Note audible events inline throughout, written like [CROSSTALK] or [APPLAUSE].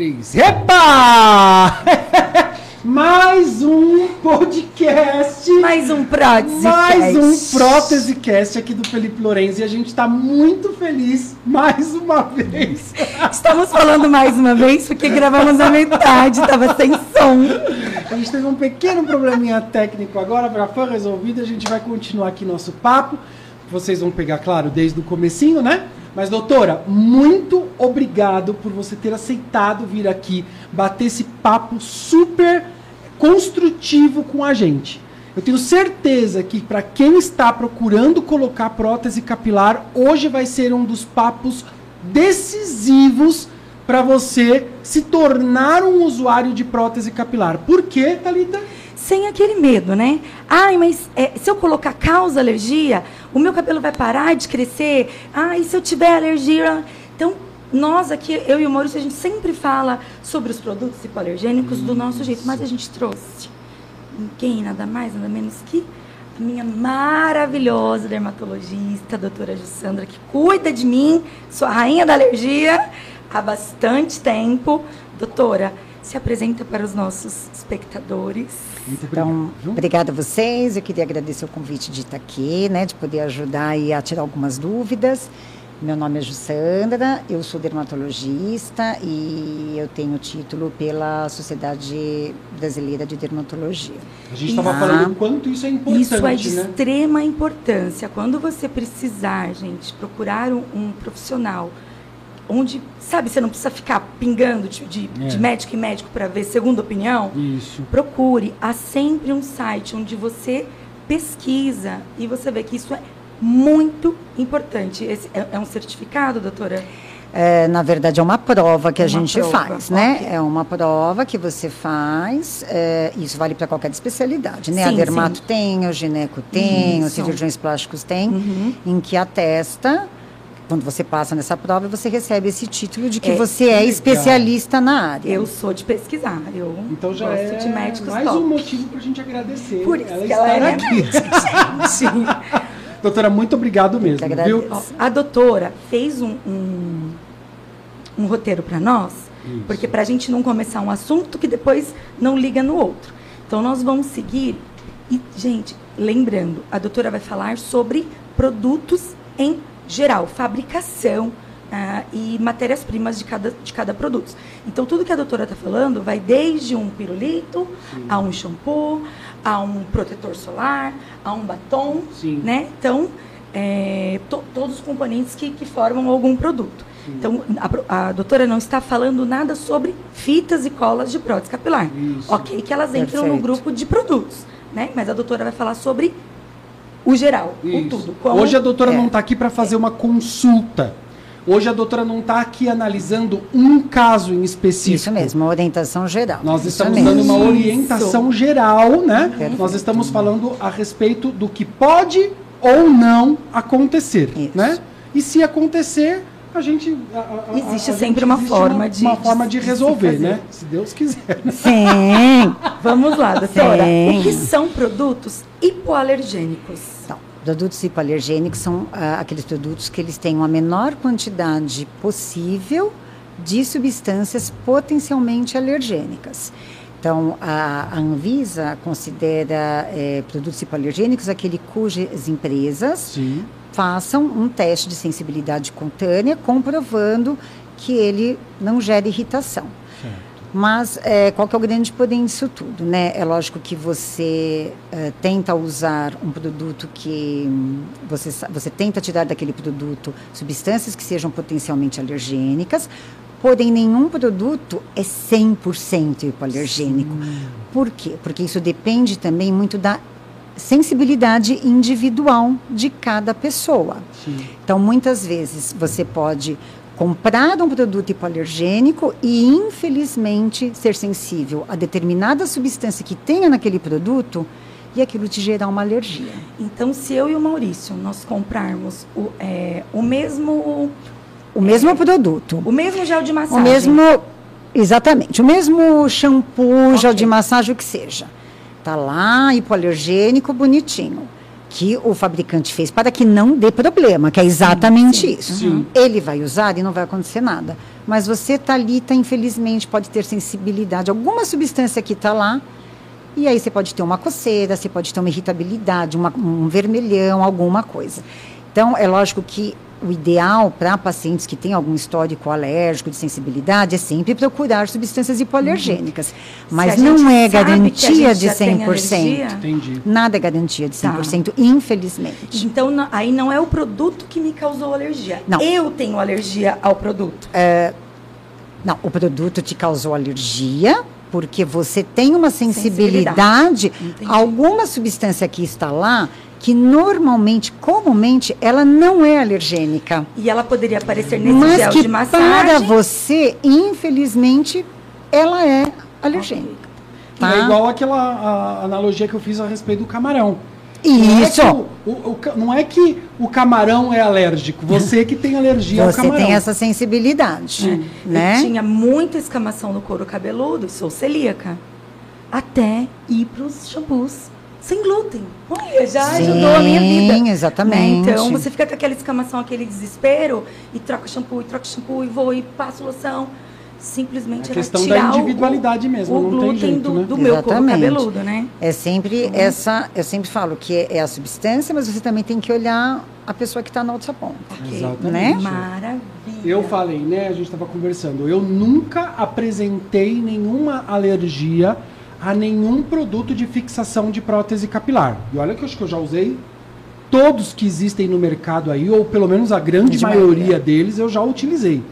três. Epa! [LAUGHS] Mais um podcast. Mais um prótese. Mais um prótesecast aqui do Felipe Lorenzi. E a gente está muito feliz mais uma vez. [LAUGHS] Estamos falando mais uma vez porque gravamos na metade, estava sem som. A gente teve um pequeno probleminha técnico agora, já foi resolvido. A gente vai continuar aqui nosso papo. Vocês vão pegar, claro, desde o comecinho, né? Mas, doutora, muito obrigado por você ter aceitado vir aqui bater esse papo super construtivo com a gente. Eu tenho certeza que para quem está procurando colocar prótese capilar, hoje vai ser um dos papos decisivos para você se tornar um usuário de prótese capilar. Por quê, Thalita? Sem aquele medo, né? Ai, mas é, se eu colocar causa alergia, o meu cabelo vai parar de crescer? Ai, se eu tiver alergia. Então, nós aqui, eu e o Maurício, a gente sempre fala sobre os produtos hipoalergênicos do nosso jeito, mas a gente trouxe ninguém, nada mais, nada menos que a minha maravilhosa dermatologista, a doutora Jussandra, que cuida de mim, sou a rainha da alergia há bastante tempo. Doutora, se apresenta para os nossos espectadores. Muito então, obrigada a vocês. Eu queria agradecer o convite de estar aqui, né, de poder ajudar e a tirar algumas dúvidas. Meu nome é Jussandra, eu sou dermatologista e eu tenho título pela Sociedade Brasileira de Dermatologia. A gente estava falando o quanto isso é importante. Isso é de né? extrema importância. Quando você precisar, gente, procurar um, um profissional onde, sabe, você não precisa ficar pingando de, de, é. de médico em médico para ver segunda opinião. Isso. Procure. Há sempre um site onde você pesquisa e você vê que isso é muito importante. Esse é, é um certificado, doutora? É, na verdade, é uma prova que a gente prova. faz, né? Okay. É uma prova que você faz. É, isso vale para qualquer especialidade, né? Sim, a dermato sim. tem, o gineco tem, isso. os cirurgiões plásticos tem, uhum. em que atesta quando você passa nessa prova, você recebe esse título de que é, você é especialista na área. Eu sou de pesquisar, eu então já gosto é de médicos mais top. um motivo para a gente agradecer Por isso ela que ela é aqui. Sim. [LAUGHS] doutora, muito obrigado mesmo. Viu? A doutora fez um, um, um roteiro para nós, isso. porque para a gente não começar um assunto que depois não liga no outro. Então nós vamos seguir e, gente, lembrando, a doutora vai falar sobre produtos em geral, fabricação ah, e matérias-primas de cada, de cada produto. Então, tudo que a doutora está falando vai desde um pirulito, Sim. a um shampoo, a um protetor solar, a um batom, Sim. né? Então, é, to, todos os componentes que, que formam algum produto. Sim. Então, a, a, doutora não está falando nada sobre fitas e colas de prótese capilar. Isso. Ok, que elas entram Perfeito. no grupo de produtos, né? Mas a doutora vai falar sobre o geral, Isso. o tudo. Como Hoje a doutora é. não está aqui para fazer é. uma consulta. Hoje a doutora não está aqui analisando um caso em específico. Isso mesmo, uma orientação geral. Nós estamos mesmo. dando uma orientação Isso. geral, né? Perfeito. Nós estamos falando a respeito do que pode ou não acontecer, Isso. né? E se acontecer, a gente. A, a, existe a, sempre uma existe forma uma, de. Uma forma de, de resolver, né? Se Deus quiser. Sim. [LAUGHS] Vamos lá, doutora. Sim. O que são produtos hipoalergênicos? Então, produtos hipoalergênicos são ah, aqueles produtos que eles têm uma menor quantidade possível de substâncias potencialmente alergênicas. Então, a, a Anvisa considera é, produtos hipoalergênicos aquele cujas empresas Sim façam um teste de sensibilidade cutânea comprovando que ele não gera irritação. Certo. Mas é, qual que é o grande poder disso tudo? Né? É lógico que você é, tenta usar um produto que você, você tenta tirar daquele produto substâncias que sejam potencialmente alergênicas, porém nenhum produto é 100% hipoalergênico. Sim. Por quê? Porque isso depende também muito da sensibilidade individual de cada pessoa. Sim. Então, muitas vezes você pode comprar um produto hipoalergênico e, infelizmente, ser sensível a determinada substância que tenha naquele produto e aquilo te gerar uma alergia. Então, se eu e o Maurício nós comprarmos o, é, o mesmo o mesmo é, produto, o mesmo gel de massagem, o mesmo exatamente, o mesmo shampoo, okay. gel de massagem, o que seja Tá lá, hipoalergênico, bonitinho. que o fabricante fez para que não dê problema, que é exatamente sim, isso. sim. Ele vai usar e não vai acontecer nada. Mas você, Thalita, infelizmente, pode ter sensibilidade, alguma substância que está lá, e aí você pode ter uma coceira, você pode ter uma irritabilidade, uma- um vermelhão, alguma coisa. Então, é lógico que o ideal para pacientes que têm algum histórico alérgico de sensibilidade é sempre procurar substâncias hipoalergênicas. Mas Se a não é garantia de já tem 100%. alergia, Entendi. Nada é garantia de Tá. 100%, infelizmente. Então, na- aí não é o produto que me causou alergia. Não. Eu tenho alergia ao produto. Não, o produto te causou alergia porque você tem uma Sensibilidade. sensibilidade alguma substância que está lá que normalmente, comumente, ela não é alergênica. E ela poderia aparecer nesse mas gel que de massagem. para você, infelizmente, ela é alergênica. E Tá? É igual aquela a- analogia que eu fiz a respeito do camarão. Isso. Não é, que o, o- o não é que o camarão é alérgico, você que tem alergia ao Você camarão. tem essa sensibilidade, né? Eu tinha muita escamação no couro cabeludo, sou celíaca. Até ir para os shampoos sem glúten. Olha, já Sim, ajudou a minha vida. exatamente. Né? Então, você fica com aquela escamação, aquele desespero, e troca shampoo, e troca shampoo, e vou, e passo loção. Simplesmente É era questão da tirar o- individualidade mesmo, o não tem glúten jeito, do, né? do meu Exatamente. cabeludo, né? É sempre essa, eu sempre falo que é, é a substância, mas você também tem que olhar a pessoa que está na outra ponta. Ok. Exatamente. Né? Maravilha. Eu falei, né? A gente estava conversando. Eu nunca apresentei nenhuma alergia a nenhum produto de fixação de prótese capilar. E olha que eu acho que eu já usei todos que existem no mercado aí, ou pelo menos a grande De maioria maioria. deles eu já utilizei.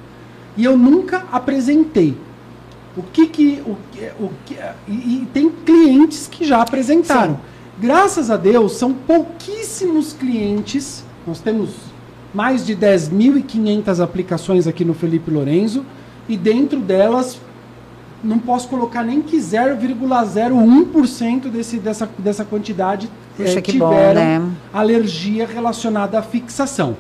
E eu nunca apresentei. O que que. O, o que e, e tem clientes que já apresentaram. Graças a Deus, são pouquíssimos clientes. Nós temos mais de 10.500 aplicações aqui no Felipe Lorenzo. E dentro delas, não posso colocar nem que 0,01% desse, dessa, dessa quantidade Puxa, eh, que bom, tiveram né? alergia relacionada à fixação.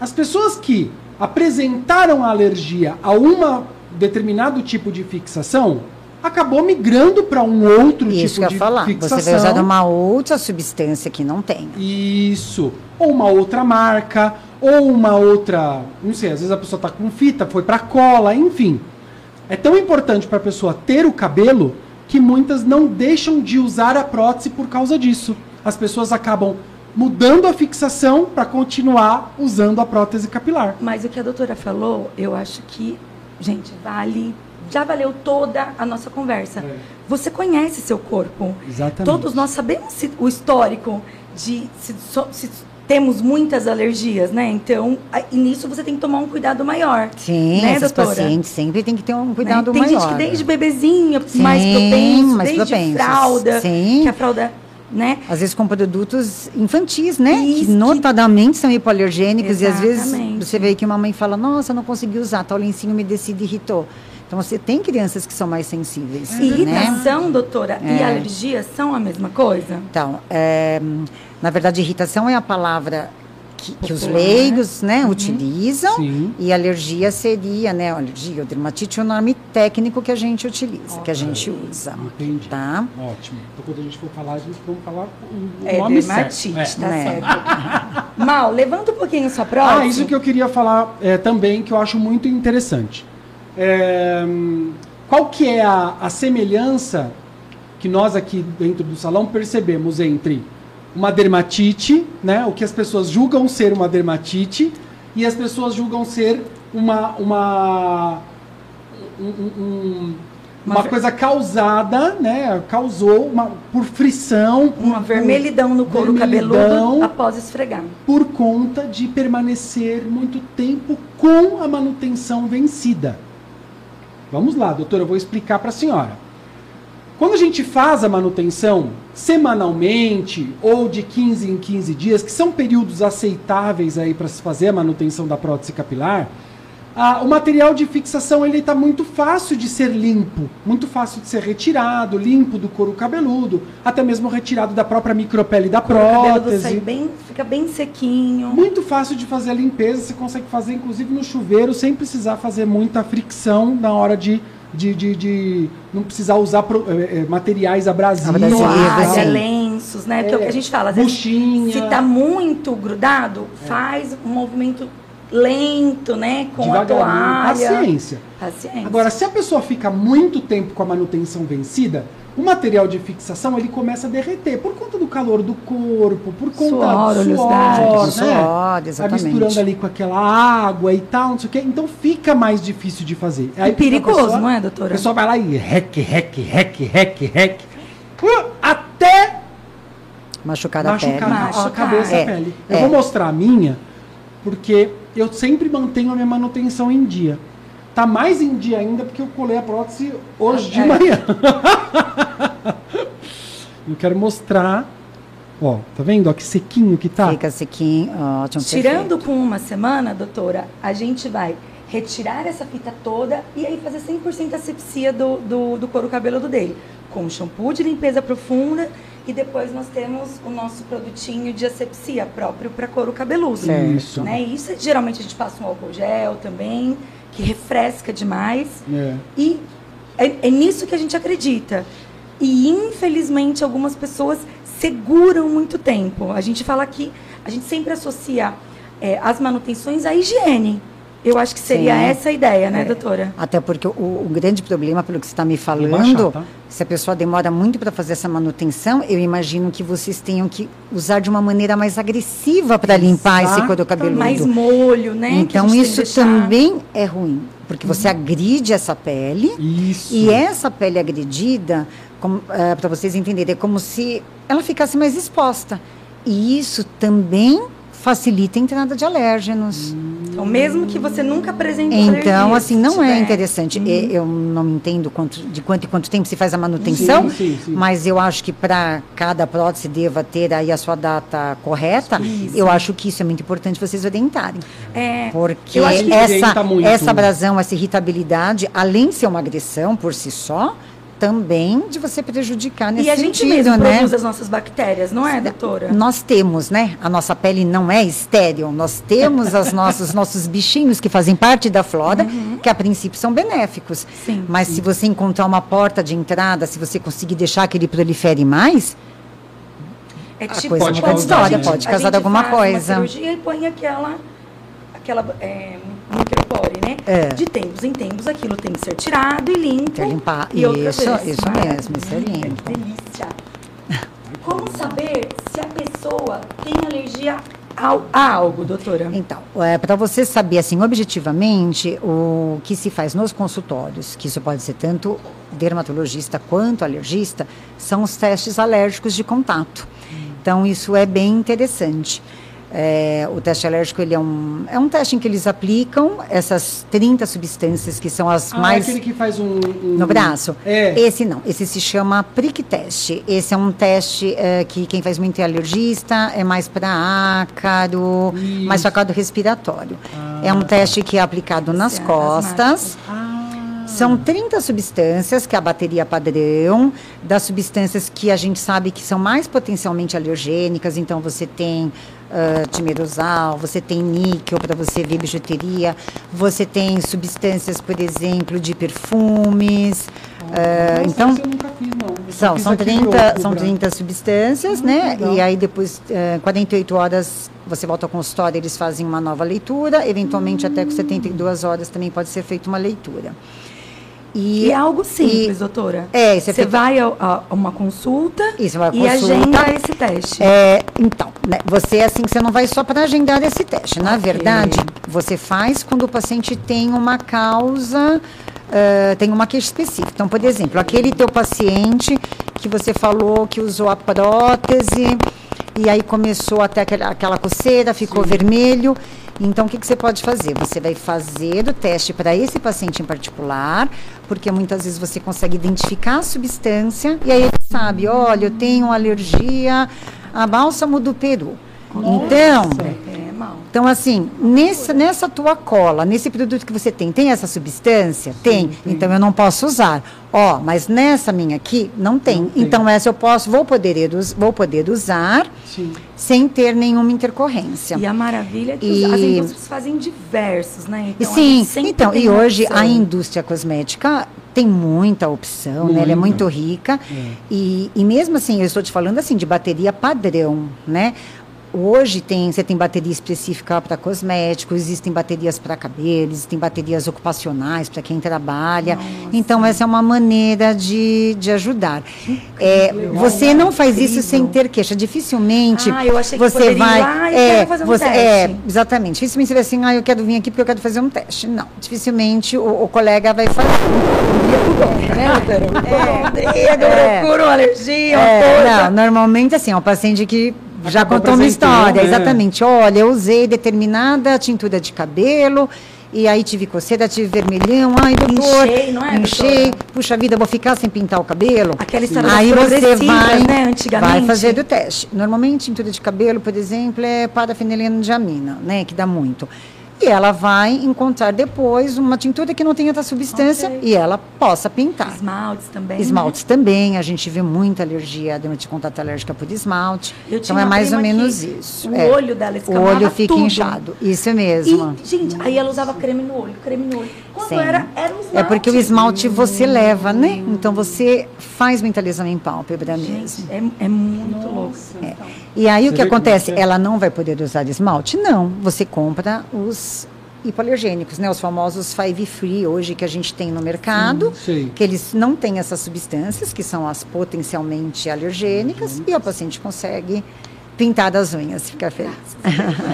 As pessoas que apresentaram a alergia a um determinado tipo de fixação acabou migrando para um outro Isso que tipo eu de falar. fixação. Você vai usar uma outra substância que não tem. Isso. Ou uma outra marca, ou uma outra. Não sei, às vezes a pessoa tá com fita, foi para cola, enfim. É tão importante para a pessoa ter o cabelo que muitas não deixam de usar a prótese por causa disso. As pessoas acabam mudando a fixação para continuar usando a prótese capilar. Mas o que a doutora falou, eu acho que, gente, vale. Já valeu toda a nossa conversa. É. Você conhece seu corpo. Exatamente. Todos nós sabemos se- o histórico de se, se temos muitas alergias, né? Então, e nisso você tem que tomar um cuidado maior. Sim, né, esses doutora? pacientes sempre tem que ter um né? cuidado Tem maior. gente que desde bebezinho, Sim, mais propenso, mais desde propensos. fralda, Sim. que a fralda, né? Às vezes com produtos infantis, né? Isso, que que- notadamente são hipoalergênicos e às vezes Exatamente. você vê que uma mãe fala, nossa, não consegui usar, tal lencinho umedecido irritou. Então você tem crianças que são mais sensíveis, né? Irritação, doutora, e É. alergia são a mesma coisa? Então, é, na verdade, irritação é a palavra que, que os Popular. leigos né, utilizam. Sim. E alergia seria, né? Alergia ou dermatite é o nome técnico que a gente utiliza, que a gente usa. Entendi. Tá? Ótimo. Então quando a gente for falar, a gente vamos falar o, o É nome dermatite, certo. É. tá É. certo. Mal, levanta um pouquinho sua prótese. Ah, isso que eu queria falar é, também, que eu acho muito interessante. É, qual que é a, a semelhança que nós aqui dentro do salão percebemos entre uma dermatite, né, o que as pessoas julgam ser uma dermatite, e as pessoas julgam ser uma, uma, um- um- um- Uma uma coisa causada, né, causou uma, por frição, por- Uma vermelhidão no couro cabeludo após esfregar. por conta de permanecer muito tempo com a manutenção vencida. Vamos lá, doutora, eu vou explicar para a senhora. Quando a gente faz a manutenção semanalmente ou de 15 em 15 dias, que são períodos aceitáveis aí para se fazer a manutenção da prótese capilar, ah, o material de fixação ele está muito fácil de ser limpo, muito fácil de ser retirado, limpo do couro cabeludo, até mesmo retirado da própria micropele da O prótese. sai bem, fica bem sequinho. Muito fácil de fazer a limpeza, você consegue fazer inclusive no chuveiro sem precisar fazer muita fricção na hora de. de, de, de não precisar usar pro- eh, materiais abrasivos. Toalha, sim. lenço. avanços, né? É o que a gente fala. Às vezes, Buchinha. se tá muito grudado, faz um movimento lento, né? Com a toalha. Paciência. Paciência. Agora, se a pessoa fica muito tempo com a manutenção vencida, o material de fixação ele começa a derreter por conta do calor do corpo, por conta Suor, do suor, né? Suor, exatamente. misturando ali com aquela água e tal, não sei o quê. Então fica mais difícil de fazer. E perigoso, a pessoa- não é, A doutora? pessoa vai lá e rec, rec, rec, rec, rec. uh, Até Machucar a machucar pele. a- a cabeça É, a pele. Eu é. vou mostrar a minha, porque eu sempre mantenho a minha manutenção em dia. Tá mais em dia ainda porque eu colei a prótese hoje de É. manhã. [LAUGHS] eu quero mostrar. Ó, tá vendo? Ó, que sequinho que tá. Fica sequinho, ótimo. Tirando perfeito. com uma semana, doutora, a gente vai retirar essa fita toda e aí fazer 100% asepsia do, do, do couro cabeludo dele. Com shampoo de limpeza profunda e depois nós temos o nosso produtinho de asepsia próprio para couro cabeludo. Isso. Né? Isso geralmente a gente passa um álcool gel também, que refresca demais. É. E é, é nisso que a gente acredita. E infelizmente algumas pessoas seguram muito tempo. A gente fala que a gente sempre associa é, as manutenções à higiene. Eu acho que seria Sim. essa a ideia, né, É. doutora? Até porque o, o grande problema, pelo que você está me falando, baixar, tá? se a pessoa demora muito para fazer essa manutenção, eu imagino que vocês tenham que usar de uma maneira mais agressiva para limpar esse couro cabeludo. Mais molho, né? Então isso também é ruim, porque você agride essa pele Isso. e essa pele agredida, para vocês entenderem, é como se ela ficasse mais exposta. E isso também facilita a entrada de alérgenos. Então, mesmo que você nunca apresentou Então, assim, não é interessante. E- Eu não entendo quanto, de quanto em quanto tempo se faz a manutenção, Sim, sim, sim. mas eu acho que para cada prótese deva ter aí a sua data correta. Isso. Eu acho que isso é muito importante vocês orientarem. É, Porque essa, muito. essa abrasão, essa irritabilidade, além de ser uma agressão por si só, também de você prejudicar nesse e a gente sentido, mesmo né? produz as nossas bactérias, não é, doutora? Nós temos, né? A nossa pele não é estéril. Nós temos os nossos, [LAUGHS] nossos bichinhos que fazem parte da flora, que a princípio são benéficos. Uhum. Sim. Mas se você encontrar uma porta de entrada, se você conseguir deixar que ele prolifere mais, É A tipo, coisa Pode muda de causar, história, né? pode a causar gente alguma faz coisa. Uma cirurgia e põe aquela, aquela é, micropore, né? É. De tempos em tempos aquilo tem que ser tirado e limpo. Ter limpar. E Isso, isso mesmo, isso é limpo. Que delícia. Como saber se a pessoa tem alergia ao, a algo, doutora? Então, para você saber, assim, objetivamente, o que se faz nos consultórios, que isso pode ser tanto dermatologista quanto alergista, são os testes alérgicos de contato. Então, isso é bem interessante. É, o teste alérgico ele é, um, é um teste em que eles aplicam essas 30 substâncias que são as Ah, mais é aquele que faz um, um- no braço? É. Esse não, esse se chama prick teste. Esse é um teste eh, que quem faz muito é alergista, é mais para ácaro, Isso. mais para ácaro respiratório. É um teste que é aplicado nas Esse é costas. Ah, São 30 substâncias, que é a bateria padrão, das substâncias que a gente sabe que são mais potencialmente alergênicas. Então, você tem uh, timerosal, você tem níquel para você ver bijuteria, você tem substâncias, por exemplo, de perfumes. uh, nossa, então, fiz, não. São, são, aqui 30, pro- pro são braço. 30 substâncias, Ah, né? legal. E aí depois, eh, 48 horas, você volta ao consultório, eles fazem uma nova leitura. Eventualmente, até com 72 horas também pode ser feita uma leitura. E é algo simples, e- doutora. É, é Você feito- vai a, a uma consulta Isso, uma e consulta. agenda esse teste. É, então, né, você assim, você não vai só para agendar esse teste. Na Ok. verdade, você faz quando o paciente tem uma causa, ah, tem uma queixa específica. Então, por exemplo, aquele teu paciente que você falou que usou a prótese e aí começou até aquela, aquela coceira, ficou vermelho. Então, o que, que você pode fazer? Você vai fazer o teste para esse paciente em particular, porque muitas vezes você consegue identificar a substância e aí ele sabe, olha, eu tenho alergia a bálsamo do Peru. Então, É mal. então, assim, nessa, nessa tua cola, nesse produto que você tem, tem essa substância? tem. Então, eu não posso usar. Ó, mas nessa minha aqui, não tem. Não tem. Então, essa eu posso, vou poder, vou poder usar Sim. sem ter nenhuma intercorrência. E a maravilha é que E- as indústrias fazem diversos, né? Então, Sim, então, tem e hoje opção. a indústria cosmética tem muita opção, né? Ela é Muita. muito rica. É. E, e mesmo assim, eu estou te falando assim de bateria padrão, né? Hoje tem, você tem bateria específica para cosméticos, existem baterias para cabelo, existem baterias ocupacionais para quem trabalha. Nossa. Então, essa é uma maneira de, de ajudar. É, você não faz isso sem ter queixa. Dificilmente Ah, eu achei que você poderia ir vai. lá e é, quero fazer um você, teste. É, exatamente. Dificilmente você vai assim, ah, eu quero vir aqui porque eu quero fazer um teste. Não, dificilmente o, o colega vai fazer. né, doutora? É, Rodrigo, É. procura uma alergia, uma É, coisa. não, normalmente assim, é um paciente que já contou uma história, né? exatamente. Olha, eu usei determinada tintura de cabelo e aí tive coceira, tive vermelhão, ai doutor, Inchei, não é, doutora? puxa vida, vou ficar sem pintar o cabelo. Aquela história aí você vai, né, antigamente. vai fazer do teste. Normalmente tintura de cabelo, por exemplo, é parafeniladiamina, né, que dá muito. E ela vai encontrar depois uma tintura que não tenha essa substância Ok. e ela possa pintar. Esmaltes também. né? Esmaltes também, a gente vê muita alergia, dermatite de contato alérgica por esmalte. Eu tinha então é mais ou menos isso. O é. olho dela O escamava olho fica tudo. inchado. Isso mesmo. E, gente, aí ela usava creme no olho, creme no olho. Quando Sim. era, era um esmalte. É porque o esmalte você leva, né? Então você faz muita lesão em pálpebra Gente, mesmo. é, é muito louco. Nossa. Então. E aí Você o que acontece? é que é? Ela não vai poder usar esmalte? Não. Você compra os hipoalergênicos, né? Os famosos Five Free hoje que a gente tem no mercado. Sei. que eles não têm essas substâncias, que são as potencialmente alergênicas, e o paciente consegue pintar das unhas, fica feliz.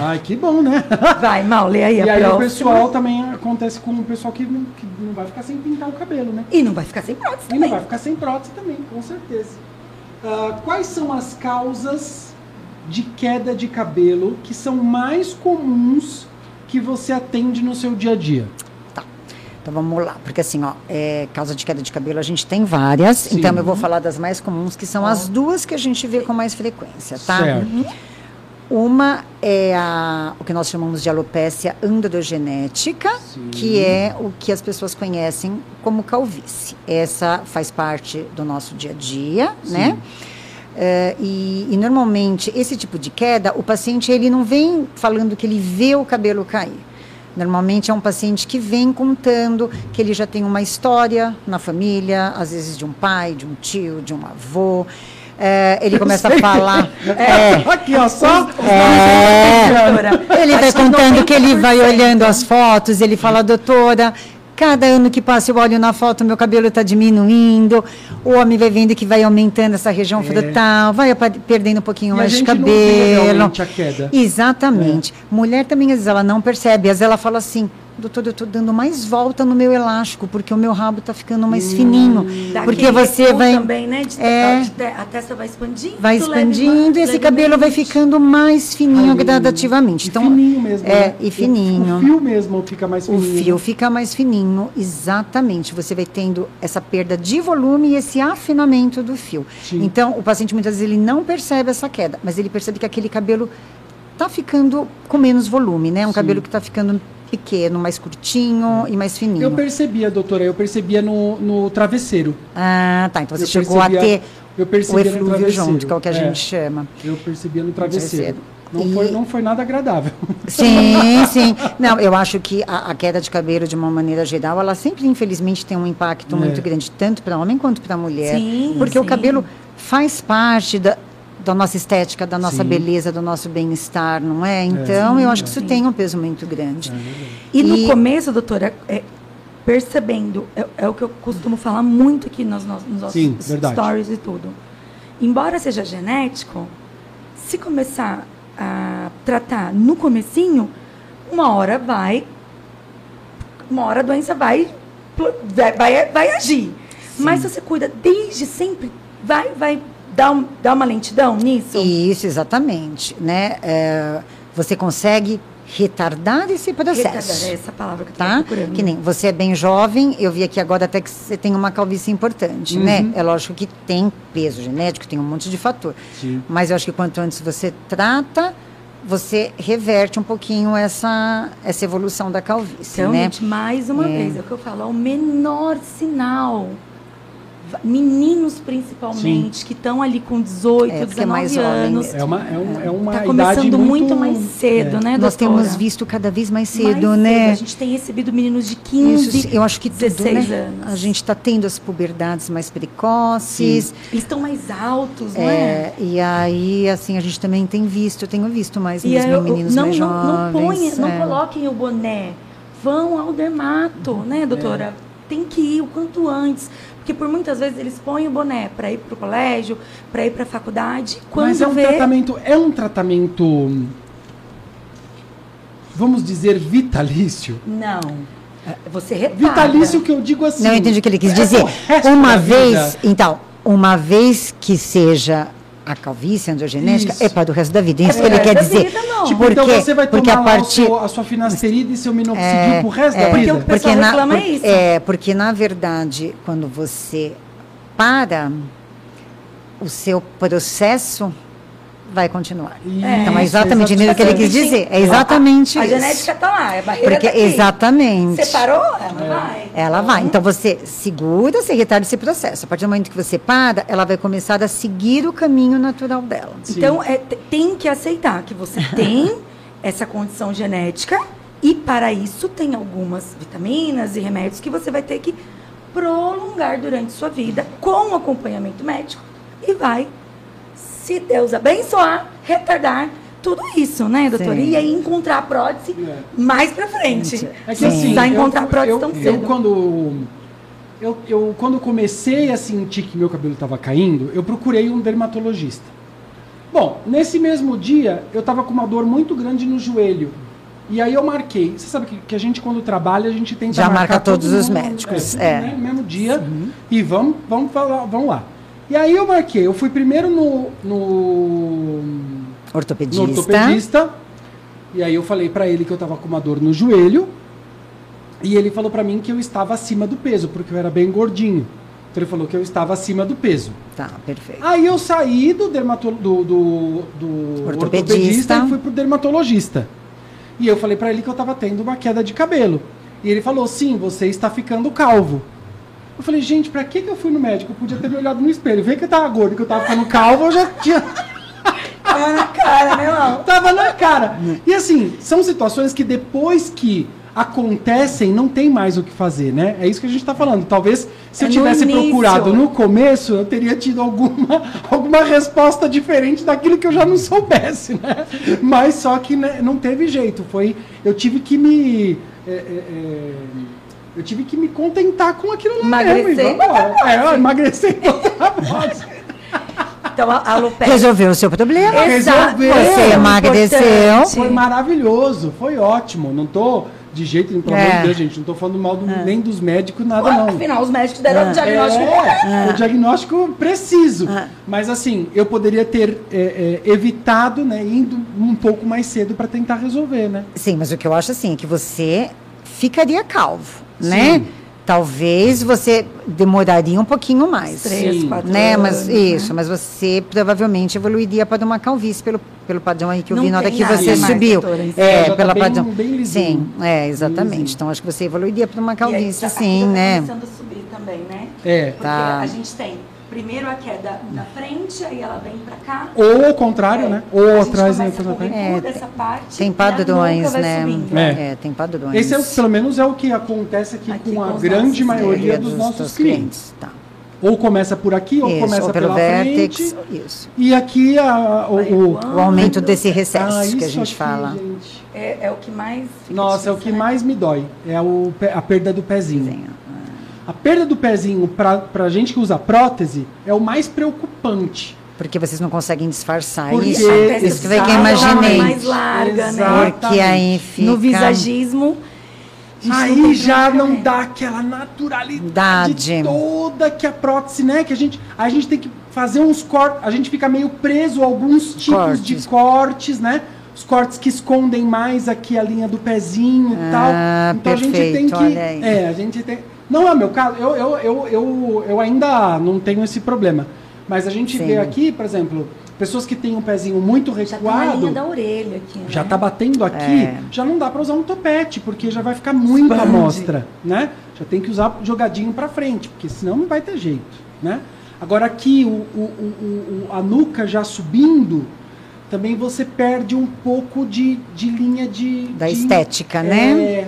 Ai, que bom, né? [LAUGHS] Vai, Mal, lê aí E a aí o próxima. pessoal também acontece com o pessoal que não, que não vai ficar sem pintar o cabelo, né? E não vai ficar sem prótese E não também. vai ficar sem prótese também, com certeza. Ah, quais são as causas de queda de cabelo que são mais comuns que você atende no seu dia a dia? Então vamos lá, porque assim, ó, é, causa de queda de cabelo a gente tem várias, Sim. então eu vou falar das mais comuns, que são as duas que a gente vê com mais frequência, tá? Certo. Uma é a, o que nós chamamos de alopécia androgenética, Sim. que é o que as pessoas conhecem como calvície. Essa faz parte do nosso dia a dia, Sim. né? É, e, e normalmente esse tipo de queda, o paciente ele não vem falando que ele vê o cabelo cair. Normalmente é um paciente que vem contando que ele já tem uma história na família, às vezes de um pai, de um tio, de um avô. É, ele começa a falar. [LAUGHS] é, Aqui, ó, só. é, Doutora, ele vai contando que ele vai 90%. olhando as fotos, ele fala, doutora, cada ano que passa eu olho na foto, meu cabelo está diminuindo, o homem vai vendo que vai aumentando essa região É. frutal, vai perdendo um pouquinho a mais de gente não vê cabelo. a queda. Exatamente. Mulher também, às vezes, ela não percebe, às vezes ela fala assim, doutor, eu estou dando mais volta no meu elástico, porque o meu rabo está ficando mais fininho. Daquele Porque você vai... também, né? De, É. de- a testa vai expandindo. Vai expandindo e esse cabelo vai ficando mais fininho Ai, gradativamente. E Então, fininho mesmo. é, né? e O- fininho. O, fio mesmo fica mais o fininho. fio fica mais fininho, exatamente. Você vai tendo essa perda de volume e esse afinamento do fio. Sim. Então, o paciente muitas vezes ele não percebe essa queda, mas ele percebe que aquele cabelo tá ficando com menos volume, né? Um Sim. cabelo que tá ficando pequeno, mais curtinho e mais fininho. Eu percebia, doutora, eu percebia no, no travesseiro. Ah, tá. Então você Eu chegou a percebia- ter eu o percebia no eflúvio que é o que a É. gente chama. Eu percebia no travesseiro. Não, E- foi, não foi nada agradável. Sim, [LAUGHS] sim. Não, eu acho que a, a queda de cabelo, de uma maneira geral, ela sempre, infelizmente, tem um impacto É. muito grande, tanto para homem quanto para mulher. Sim, porque o sim. cabelo faz parte da, da nossa estética, da nossa Sim. beleza, do nosso bem-estar, não é? Então, eu acho que isso Sim. tem um peso muito grande. E no E- começo, doutora, é, percebendo, é, é o que eu costumo falar muito aqui nos, nos, nos nossos Sim, verdade. stories e tudo. Embora seja genético, se começar a tratar no comecinho, uma hora vai, uma hora a doença vai, vai, vai, vai agir. Mas se você cuida desde sempre, vai, vai dar, um, dar uma lentidão nisso? Isso, exatamente. Né? É, você consegue retardar esse processo. Retardar, é essa palavra que eu tá? procurando. Que nem você é bem jovem, eu vi aqui agora até que você tem uma calvície importante, né? Uhum. É lógico que tem peso genético, tem um monte de fator. Sim. Mas eu acho que quanto antes você trata, você reverte um pouquinho essa, essa evolução da calvície, Então, né? gente, mais uma É. vez, é o que eu falo, é o menor sinal meninos principalmente, que estão ali com 18, É, porque é 19 mais anos. É uma, é um, é uma Tá idade começando muito, muito mais cedo, é. né, Nós doutora? temos visto cada vez mais cedo, Mais cedo. né? A gente tem recebido meninos de 15, Isso, eu acho que tudo, 16 né? anos. A gente está tendo as puberdades mais precoces. Eles estão mais altos, não é? É, e aí, assim, a gente também tem visto, eu tenho visto mais E mesmo eu- meninos não, mais não, jovens. não ponha, não é. coloquem o boné. Vão ao dermato, né, doutora? Tem que ir o quanto antes. Porque por muitas vezes eles põem o boné para ir para o colégio, para ir para a faculdade. Quando Mas é um vê, tratamento, é um tratamento, vamos dizer, vitalício. Não. Você retarda. Vitalício que eu digo assim. Não, eu entendi o que ele quis é dizer. resto Uma vez, então, uma vez que seja a calvície androgenética, Isso. é para o resto da vida. É isso É que ele quer resto da dizer. vida, não. Tipo, então quê? você vai Porque tomar a o partir seu- a sua finasterida e seu minoxidil É, pro resto é, da vida. Porque o pessoal na- reclama por- isso. É, porque na verdade, quando você para, o seu processo vai continuar. Então é Isso, exatamente exatamente. o que ele quis dizer. É exatamente a, a isso. genética tá lá, é a barreira Porque tá aqui. exatamente. Separou, ela vai. Ela vai. Então você segura, você retarda esse processo. A partir do momento que você para, ela vai começar a seguir o caminho natural dela. Sim. Então, é, te- tem que aceitar que você [LAUGHS] tem essa condição genética e, para isso, tem algumas vitaminas e remédios que você vai ter que prolongar durante sua vida com acompanhamento médico e vai, se Deus abençoar, retardar tudo isso, né, doutora? Sim. E aí encontrar a prótese É. mais pra frente. É que Sim. assim, Precisar encontrar eu, prótese eu, tão eu cedo. quando eu, eu quando comecei a sentir que meu cabelo estava caindo, eu procurei um dermatologista. Bom, nesse mesmo dia eu estava com uma dor muito grande no joelho. E aí eu marquei. Você sabe que, que a gente quando trabalha a gente tenta Já marcar marca todo todos os mundo, médicos, é, é. né, no mesmo dia e vamos vamos falar, vamos lá. E aí eu marquei. Eu fui primeiro no, no Ortopedista. no ortopedista. E aí eu falei pra ele que eu tava com uma dor no joelho. E ele falou pra mim que eu estava acima do peso, porque eu era bem gordinho. Então ele falou que eu estava acima do peso. Tá, perfeito. Aí eu saí do, dermato do, do, do Ortopedista. ortopedista e fui pro dermatologista. E eu falei pra ele que eu tava tendo uma queda de cabelo. E ele falou: sim, você está ficando calvo. Eu falei, gente, pra que, que eu fui no médico? Eu podia ter me olhado no espelho. Vê que eu tava gordo, que eu tava ficando calvo, eu já tinha. [LAUGHS] Tava na cara, né, Lau? Tava na cara. E assim, são situações que depois que acontecem, não tem mais o que fazer, né? É isso que a gente tá falando. Talvez se É eu tivesse início. procurado no começo, eu teria tido alguma, [LAUGHS] alguma resposta diferente daquilo que eu já não soubesse, né? Mas só que né, não teve jeito. Foi, eu tive que me é, é, eu tive que me contentar com aquilo lá Emagrecer mesmo. botar vambora. É, eu emagreci e botar a. [LAUGHS] Então, a alopecia. Resolveu o seu problema. Exato. Resolveu. Você É emagreceu. Foi maravilhoso, foi ótimo. Não tô de jeito nenhum, pelo É. amor de Deus, gente. Não tô falando mal do- nem dos médicos, nada não. Afinal, os médicos deram o diagnóstico. É, o diagnóstico preciso. Ah. Mas assim, eu poderia ter é, é, evitado, né, indo um pouco mais cedo para tentar resolver, né? Sim, mas o que eu acho assim, é que você ficaria calvo, Sim. né? Talvez você demoraria um pouquinho mais. Três, Sim. quatro Né, anos, mas né? isso, mas você provavelmente evoluiria para uma calvície pelo, pelo padrão aí que eu Não vi na hora que nada você mais, subiu. doutora, É, tá pela bem- padrão. bem. Sim, é, exatamente. Lisinho. Então acho que você evoluiria para uma E aí, calvície, já- aqui sim, tá né? começando a subir também, né? É. Porque Tá. a gente tem primeiro a queda na frente, aí ela vem pra cá. Ou ao contrário, né? A Ou atrás, né? o frente. É, dessa parte, Tem a padrões, né? É. É, tem padrões. Esse é, o- pelo menos é o que acontece aqui, Aqui com a com os grande maioria Maioria dos, nossos teus clientes. Tá. Ou começa por aqui, ou Isso, começa ou pelo pela vértex, frente. isso. E aqui a, o, o. O aumento desse Ah, recesso que a gente aqui, fala. gente. É, é o que mais. Nossa, é o difícil, que né? mais me dói. É o, a perda do pezinho. Desenho. A perda do pezinho pra, pra gente que usa prótese é o mais preocupante. Porque vocês não conseguem disfarçar Porque isso. peça Isso que foi que eu imaginei. mais larga, né? Porque aí fica. No visagismo. a Aí já não dá aquela naturalidade Dade. toda que a prótese, né? Que a gente, a gente tem que fazer uns cortes, a gente fica meio preso a alguns tipos Cortes. de cortes, né? Os cortes que escondem mais aqui a linha do pezinho e Ah, tal. Então a gente tem perfeito, que. É, a gente tem. Não é o meu caso, eu, eu, eu, eu, eu ainda não tenho esse problema. Mas a gente Sim. vê aqui, por exemplo, Pessoas que têm um pezinho muito Já tá na linha recuado, da orelha aqui, né? já tá batendo aqui, É. já não dá para usar um topete, porque já vai ficar muito Expande. mostra, né? Já tem que usar jogadinho para frente, porque senão não vai ter jeito, né? Agora aqui, o, o- o- a nuca já subindo, também você perde um pouco de, de linha de... Da de- estética, né?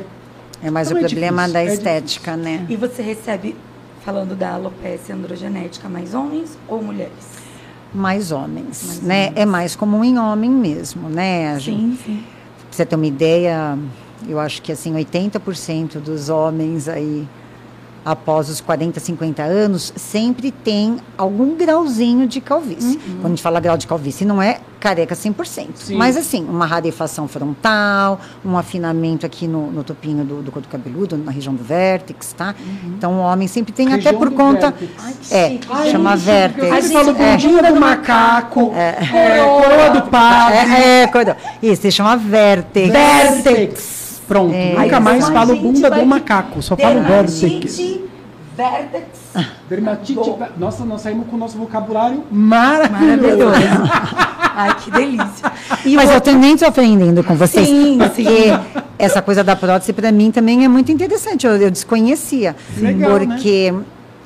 É, mais Então o é problema difícil, da é estética, né? E você recebe, falando da alopecia androgenética, mais homens ou mulheres? Mais homens, Mais né? homens. É mais comum em homem mesmo, né? A gente- Sim, sim. Pra você ter uma ideia, eu acho que assim, 80% dos homens aí após os 40, 50 anos sempre tem algum grauzinho de calvície. Uhum. Quando a gente fala grau de calvície, não é careca 100%. Sim. Mas assim, uma rarefação frontal, um afinamento aqui no, no topinho do, do couro cabeludo, na região do vértex, tá? Então o homem sempre tem Região até por conta... vértex. Ai, que É. Ai, Chama eu vértex. sempre A gente- falo é. bundinha do macaco, é, coroa do padre, É, é, coisa- Isso, se chama vértex. vértex. Pronto, É, nunca mais falo bunda vai- do macaco, só falo vértex. Dermatite, vértex. Dermatite, Bom. nossa, nós saímos com o nosso vocabulário maravilhoso. Maravilhoso. Ai, que delícia. E Mas o eu também estou aprendendo com vocês. Sim, porque essa coisa da prótese, para mim, também é muito interessante. Eu, eu desconhecia. Legal, né?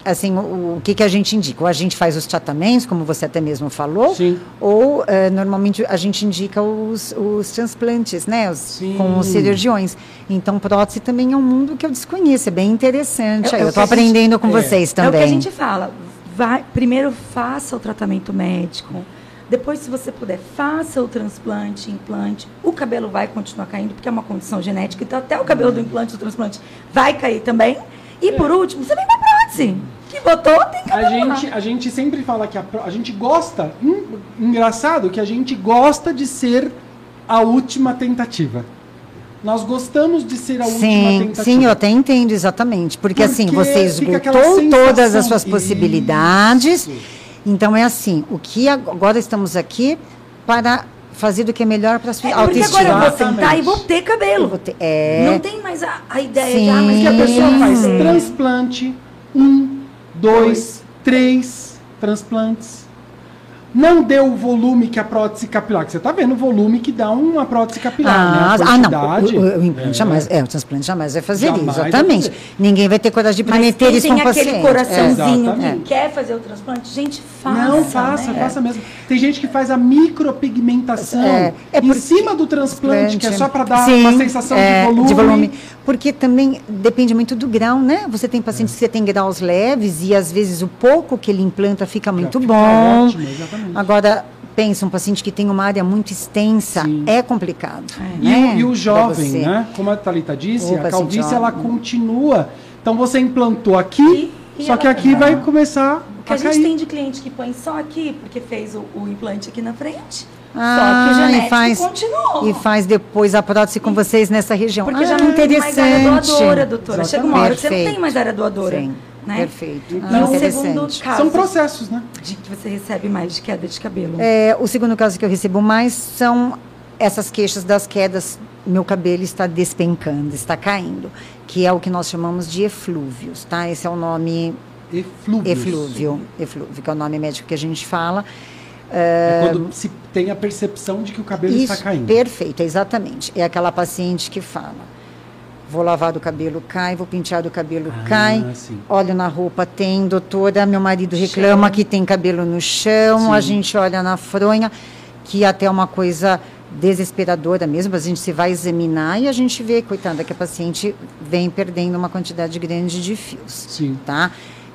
Assim, o, o que, que a gente indica? Ou a gente faz os tratamentos, como você até mesmo falou, Sim. ou eh, normalmente a gente indica os, os transplantes, né? Os- Sim. com os cirurgiões. Então, prótese também é um mundo que eu desconheço, é bem interessante. É- é eu estou gente- aprendendo com é. vocês É o também. que a gente fala. Vai, primeiro faça o tratamento médico. Depois, se você puder, faça o transplante, implante. O cabelo vai continuar caindo, porque é uma condição genética. Então, até o cabelo do implante, do transplante, vai cair também. E, por último, você vem pra prótese. Que botou, tem A cabelo lá. gente, a gente sempre fala que a, a gente gosta, hum, engraçado que a gente gosta de ser a última tentativa. Nós gostamos de ser a última Sim, tentativa. sim, eu até entendo exatamente. Porque, assim, Porque você fica aquela esgotou todas as suas possibilidades. Isso. Então, é assim, o que ag- agora estamos aqui para fazer o que é melhor para sua É, porque agora eu vou sentar e vou ter cabelo. vou ter- é, Não tem mais a, a ideia Sim. de, ah, mas que a pessoa faz Sim. transplante, um, dois, três transplantes. Não deu o volume que a prótese capilar, que você tá vendo o volume que dá uma prótese capilar, Ah, né? A ah, não, o, o- o implante É. jamais, é, o transplante jamais vai fazer Jamais isso, vai exatamente. fazer. Ninguém vai ter coragem de prometer quem isso com o aquele paciente. coraçãozinho Exatamente. que quer fazer o transplante, gente, faça. Não, faça, né? faça mesmo. Tem gente que faz a micropigmentação É, é em cima do transplante, que é só para dar Sim, uma sensação é, de volume. Porque também depende muito do grau, né? Você tem pacientes que você tem graus leves e às vezes o pouco que ele implanta fica muito fica bom. ótimo, exatamente. Agora, pensa, um paciente que tem uma área muito extensa, Sim. é complicado. É. E, né? o, e o jovem, né? Como a Thalita disse, O a calvície ela continua. Então você implantou aqui, E- e só que aqui vai- vai começar O que a a gente cair. tem de cliente que põe só aqui, porque fez o, o implante aqui na frente. Ah, só que o e genético faz- continuou. E faz depois a prótese com vocês nessa região. Porque ah, já não tem mais área interessante. doadora, doutora. Chega uma hora que você não tem mais área doadora. Sim, né? perfeito. E Ah, o segundo interessante. caso São processos, né? de que você recebe mais de queda de cabelo. É, o segundo caso que eu recebo mais são essas queixas das quedas. Meu cabelo está despencando, está caindo, que é o que nós chamamos de eflúvios, tá? Esse é o nome Eflúvios. eflúvio, eflúvio, que é o nome médico que a gente fala. É quando se tem a percepção de que o cabelo Isso, está caindo. perfeito, exatamente. É aquela paciente que fala: vou lavar do cabelo, cai, vou pentear do cabelo, Ah, cai. sim. Olho na roupa, tem, doutora. Meu marido reclama Chão. que tem cabelo no chão. A Sim. gente olha na fronha, que até é uma coisa desesperadora mesmo. A gente se vai examinar e a gente vê, coitada, que a paciente vem perdendo uma quantidade grande de fios Sim. tá?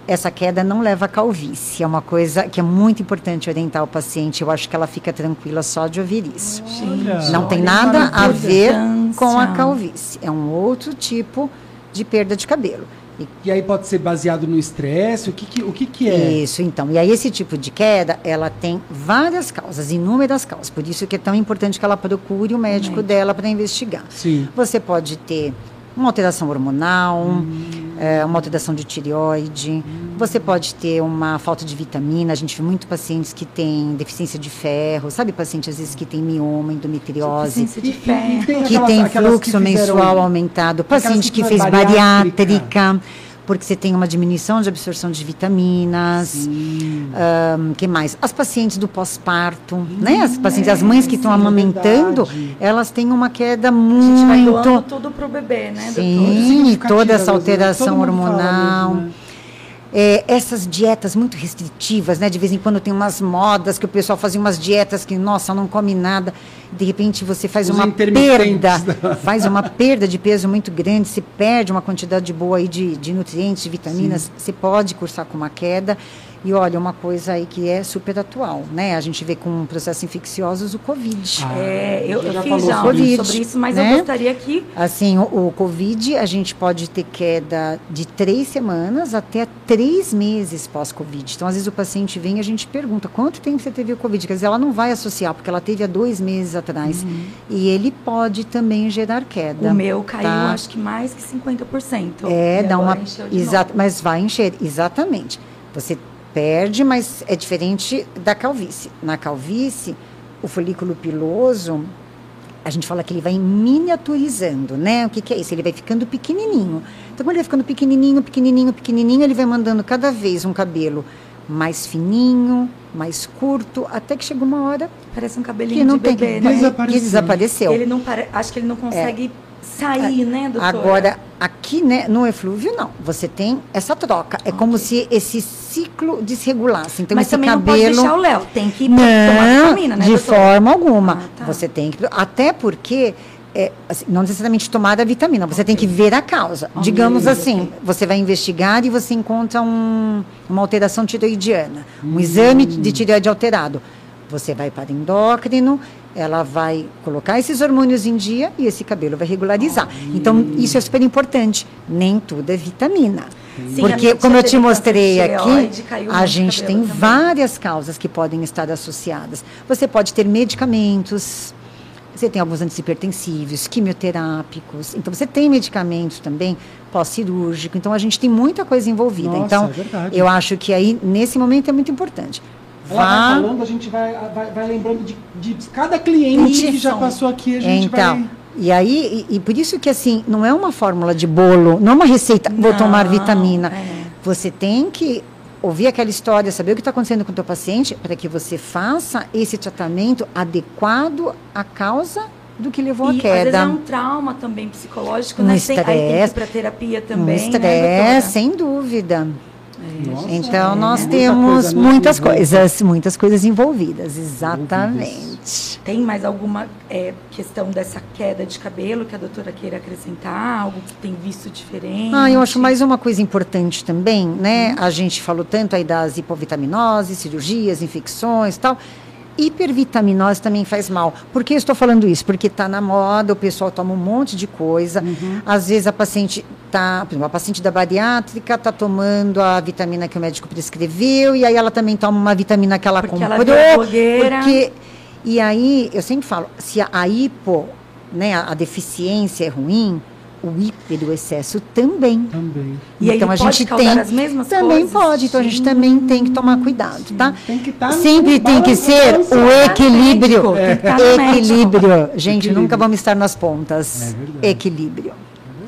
Essa queda não leva a calvície, é uma coisa que é muito importante orientar o paciente. Eu acho que ela fica tranquila só de ouvir isso. Olha, Não tem nada a ver com a calvície. É um outro tipo de perda de cabelo. E E aí pode ser baseado no estresse? O que, que- o que, que é? Isso, então. E aí esse tipo de queda, ela tem várias causas, inúmeras causas. Por isso que é tão importante que ela procure o médico médico. dela para investigar. Sim. Você pode ter uma alteração hormonal, é, uma alteração de tireoide, você pode ter uma falta de vitamina. A gente vê muito pacientes que têm deficiência de ferro, sabe? Paciente às vezes que tem mioma, endometriose. Deficiência de ferro. que aquelas- tem aquelas fluxo que fizeram- mensual aumentado, paciente que que fez bariátrica. bariátrica, porque você tem uma diminuição de absorção de vitaminas. Ahn, que mais? As pacientes do pós-parto, né? As pacientes, as mães que estão é amamentando, verdade. elas têm uma queda A gente vai doando muito. tudo pro bebê, né? Sim, Significativa, toda essa alteração hormonal. mesmo, né? É, essas dietas muito restritivas, né? De vez em quando tem umas modas que o pessoal fazia umas dietas que, nossa, não come nada. De repente você faz Os uma perda, [LAUGHS] faz uma perda de peso muito grande, se perde uma quantidade boa aí de, de nutrientes, de vitaminas, você pode cursar com uma queda. E olha, uma coisa aí que é super atual, né? A gente vê com processos infecciosos o Covid. Ah, É, eu, você eu já fiz falou já um sobre vídeo isso, sobre isso, mas né? eu gostaria que Assim, o, o Covid, a gente pode ter queda de três semanas até três meses pós-Covid. Então, às vezes o paciente vem e a gente pergunta, quanto tempo você teve o Covid? Quer dizer, ela não vai associar, porque ela teve há dois meses atrás. E ele pode também gerar queda. o meu caiu, tá? acho que mais que 50%. É, E dá agora uma. Exato, mas vai encher, exatamente. Você perde, mas é diferente da calvície. Na calvície, o folículo piloso, a gente fala que ele vai miniaturizando, né? O que, que é isso? Ele vai ficando pequenininho. Então, quando ele vai ficando pequenininho, pequenininho, pequenininho, ele vai mandando cada vez um cabelo mais fininho, mais curto, até que chega uma hora Parece um que cabelinho não de tem bebê, que, né? Desapareceu. que desapareceu. Ele não pare... Acho que ele não consegue sair, né, doutora? Agora, aqui né, no eflúvio, não. Você tem essa troca. É como se esse ciclo desregulasse. Então, Mas esse também cabelo. não pode deixar o Léo. Tem que tomar Não, vitamina, né, de doutora? forma alguma. Ah, tá. Você tem que. Até porque. é, assim, não necessariamente tomar a vitamina, você tem que ver a causa. Digamos assim, você vai investigar e você encontra um- uma alteração tiroidiana, Hum. um exame de tireoide alterado. Você vai para endócrino, ela vai colocar esses hormônios em dia e esse cabelo vai regularizar. Então, isso é super importante. Nem tudo é vitamina. Sim, Porque, como eu te mostrei aqui, a gente tem também. várias causas que podem estar associadas. Você pode ter medicamentos, você tem alguns antihipertensivos, quimioterápicos. Então, você tem medicamentos também pós-cirúrgico. Então, a gente tem muita coisa envolvida. Nossa, então, é eu acho que aí, nesse momento, é muito importante. Ela vai falando, a gente vai, vai, vai lembrando de, de cada cliente que já passou aqui, a gente Então, vai... e aí, e, e por isso que assim, não é uma fórmula de bolo, não é uma receita, vou Não, tomar vitamina. é. Você tem que ouvir aquela história, saber o que está acontecendo com o teu paciente, para que você faça esse tratamento adequado à causa do que levou E à às vezes queda. é um trauma também psicológico, Um né? Tem- aí tem que ir estresse. para terapia Um também, né, estresse, doutora? sem dúvida. Nossa, Então, é nós muita temos coisa, muitas coisas, muitas coisas envolvidas, exatamente. Tem mais alguma é, questão dessa queda de cabelo que a doutora queira acrescentar? Algo que tem visto diferente? Ah, eu acho mais uma coisa importante também, né? A gente falou tanto aí das hipovitaminoses, cirurgias, infecções e tal. Hipervitaminose também faz mal. Por que eu estou falando isso? Porque está na moda, o pessoal toma um monte de coisa. Às vezes a paciente tá, a paciente da bariátrica está tomando a vitamina que o médico prescreveu e aí ela também toma uma vitamina que ela Porque comprou. ela porque e aí eu sempre falo, se a, a hipo, né, a, a deficiência é ruim, o hiper, o excesso também. Também. E aí então a pode gente tem as mesmas também coisas? pode, então a gente também tem que tomar cuidado, tá? Tem que estar Sempre tem que ser o equilíbrio, tem que estar no médico. equilíbrio. Gente, Equilíbrio. nunca vamos estar nas pontas. É verdade. Equilíbrio.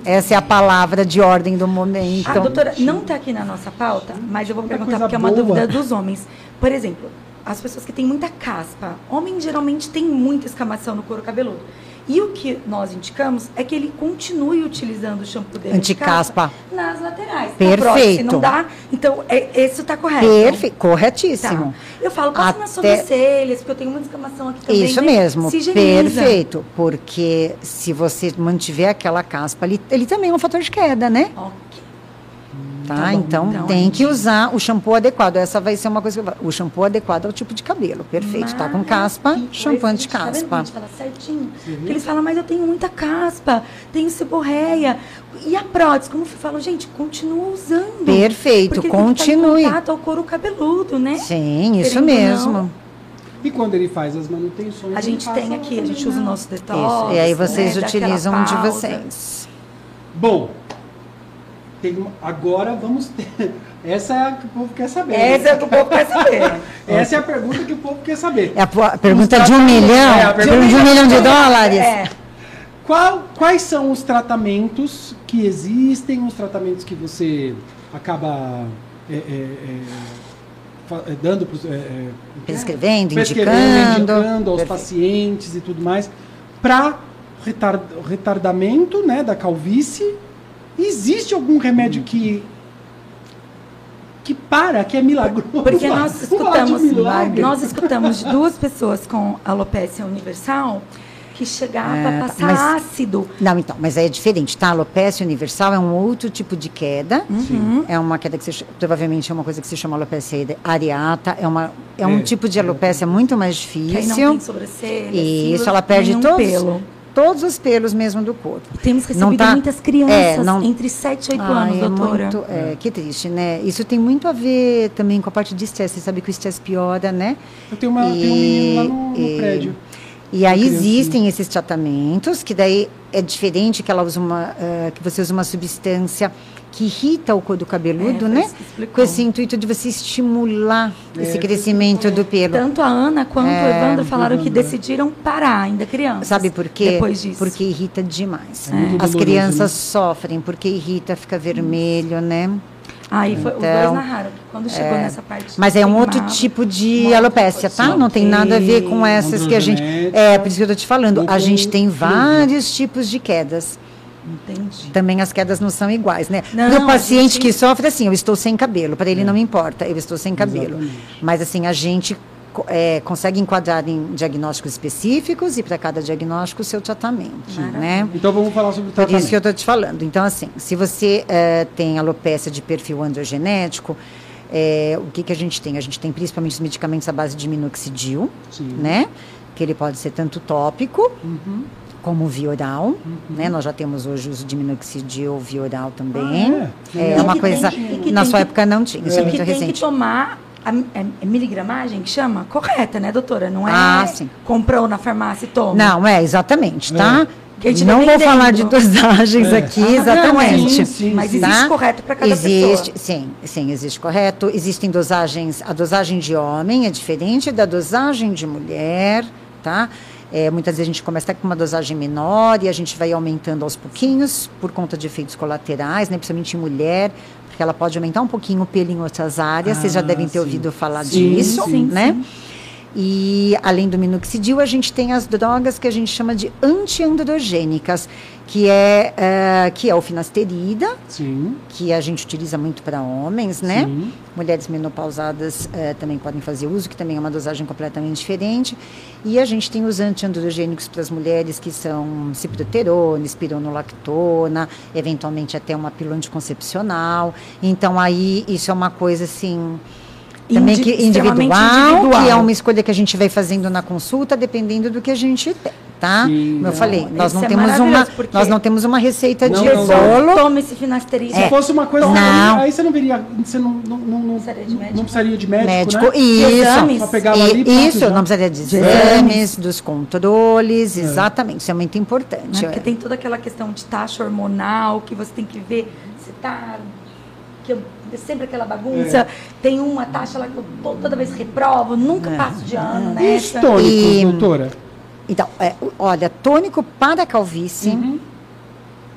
Essa é a palavra de ordem do momento. A Ah, doutora não está aqui na nossa pauta, mas eu vou Quanta perguntar porque é uma boa. dúvida dos homens. Por exemplo, as pessoas que têm muita caspa. Homem geralmente tem muita escamação no couro cabeludo. E o que nós indicamos é que ele continue utilizando o shampoo dele de Anticaspa. caspa nas laterais. Perfeito. Na prótese, não dá? Então, é, isso está correto. Perfeito, Tá. corretíssimo. Eu falo, passa nas Até- sobrancelhas, porque eu tenho muita escamação aqui também. Isso né? mesmo, Se perfeito. Porque se você mantiver aquela caspa ali, ele também é um fator de queda, né? Ok. Tá? Tá bom. então, Então, tem a que gente- usar o shampoo adequado. Essa vai ser uma coisa que eu falo. O shampoo adequado é o tipo de cabelo. Perfeito. Tá com caspa, shampoo gente, tá vendo? anti-caspa. A gente fala certinho. Porque eles falam, mas eu tenho muita caspa, tenho seborreia. E a prótese, como eu falo, gente, continua usando. Perfeito, Porque continue. Tem que estar em contato ao couro cabeludo, né? Sim, isso Querendo mesmo. E quando ele faz as manutenções... A gente tem aqui, a gente usa o nosso detox. Isso. E aí vocês né, utilizam um de vocês. Bom, tem uma- agora vamos ter... [LAUGHS] Essa é a que o povo quer saber. Essa é o que o povo quer saber. [LAUGHS] Essa é a pergunta que o povo quer saber. É a a pergunta de um milhão, É, a de pergunta um milhão de dólares. É. Qual- quais são os tratamentos que existem, os tratamentos que você acaba é, é, é, é, dando pros, é, é, Prescrevendo, prescrevendo, indicando. indicando aos Perfeito. pacientes e tudo mais, para retardamento né, da calvície. Existe algum remédio que que para, que é milagroso? Porque [LAUGHS] nós escutamos, nós escutamos de duas pessoas com alopecia universal que chegava É, a tá, passar mas- ácido. Não, então, mas aí é diferente, tá? A alopecia universal é um outro tipo de queda. Uhum. É uma queda que se, provavelmente é uma coisa que se chama alopecia areata. É, uma, é um É, tipo de é. alopecia muito mais Que aí não difícil. tem sobrancelha, E isso, ela perde todos, pelo. Todos os pelos mesmo do corpo. Temos Não recebido tá- muitas crianças é, não- entre 7 e 8 Ai, anos, é doutora. muito- é, que triste, né? Isso tem muito a ver também com a parte de estresse. Você sabe que o estresse piora, né? Eu tenho, uma, tenho um menino lá no, no E- prédio. E aí existem esses tratamentos, que daí é diferente que ela usa uma, eh, que você usa uma substância que irrita o couro cabeludo, É, né? Com esse intuito de você estimular É, esse crescimento do pelo. Tanto a Ana quanto o É, Evandro falaram que é. decidiram parar, ainda crianças. Sabe por quê? Depois disso. Porque irrita demais. É As doloroso, crianças né? sofrem porque irrita, fica vermelho, né? Aí foi, os dois Então, narraram que quando chegou nessa parte. Mas é um outro queimava, tipo de alopecia, tá? Não tem nada a ver com essas que a gente. É, por isso que eu tô te falando. A gente tem vários tipos de quedas. Entendi. Também as quedas não são iguais, né? Para o paciente gente- que sofre, assim, eu estou sem cabelo. Para ele não me importa, eu estou sem cabelo. Exatamente. Mas, assim, a gente é, consegue enquadrar em diagnósticos específicos e para cada diagnóstico o seu tratamento, né? Então vamos falar sobre o Por tratamento. isso que eu estou te falando. Então, assim, se você eh, tem alopecia de perfil androgenético, eh, o que, que a gente tem? A gente tem principalmente os medicamentos à base de minoxidil, Sim. né? Que ele pode ser tanto tópico Uhum. Como via oral, né? Nós já temos hoje o uso de minoxidil via oral também. Ah, é? é E uma que coisa. tem que- que na tem sua que- época não tinha, isso é, que muito tem que recente. tomar a, é, é miligramagem que chama? Correta, né, doutora? Não é Ah, sim. comprou na farmácia e toma. Não, é, exatamente, tá? Que a gente não vai vou falar de dosagens É. aqui, Ah, não, exatamente. sim, sim, Mas sim. existe Tá? correto para cada existe, pessoa. Sim, sim, existe correto. Existem dosagens, a dosagem de homem é diferente da dosagem de mulher, tá? É, muitas vezes a gente começa até com uma dosagem menor e a gente vai aumentando aos pouquinhos por conta de efeitos colaterais, né? principalmente em mulher, porque ela pode aumentar um pouquinho o pelo em outras áreas. Vocês já Ah, devem ter sim. ouvido falar Sim, disso, sim, né? sim. E além do minoxidil, a gente tem as drogas que a gente chama de antiandrogênicas, que é, eh, que é o finasterida, Sim. que a gente utiliza muito para homens, né? Sim. Mulheres menopausadas eh, também podem fazer uso, que também é uma dosagem completamente diferente. E a gente tem os antiandrogênicos para as mulheres, que são ciproterona, espironolactona, eventualmente até uma pílula anticoncepcional. Então, aí, isso é uma coisa, assim... Também que individual, individual. que é uma escolha que a gente vai fazendo na consulta, dependendo do que a gente tem, tá? Sim, Como eu falei, nós não é temos uma, nós não temos uma receita Não, de não, não. bolo. Toma esse finasterida. Se fosse uma coisa. Não. Aí você não veria. Você não, não, não, não, Precisaria de médico. não precisaria de médico. médico, né? isso. Pegar ali, E- pronto, isso, já. não precisaria de exames, dos controles, exatamente, isso é muito Né? importante. Porque tem toda aquela questão de taxa hormonal que você tem que ver se tá. É sempre aquela bagunça. Tem uma taxa lá que eu to- toda vez reprovo, nunca passo de ano E os nessa. tônicos, E- doutora? Então, é, olha, tônico para calvície, Uhum.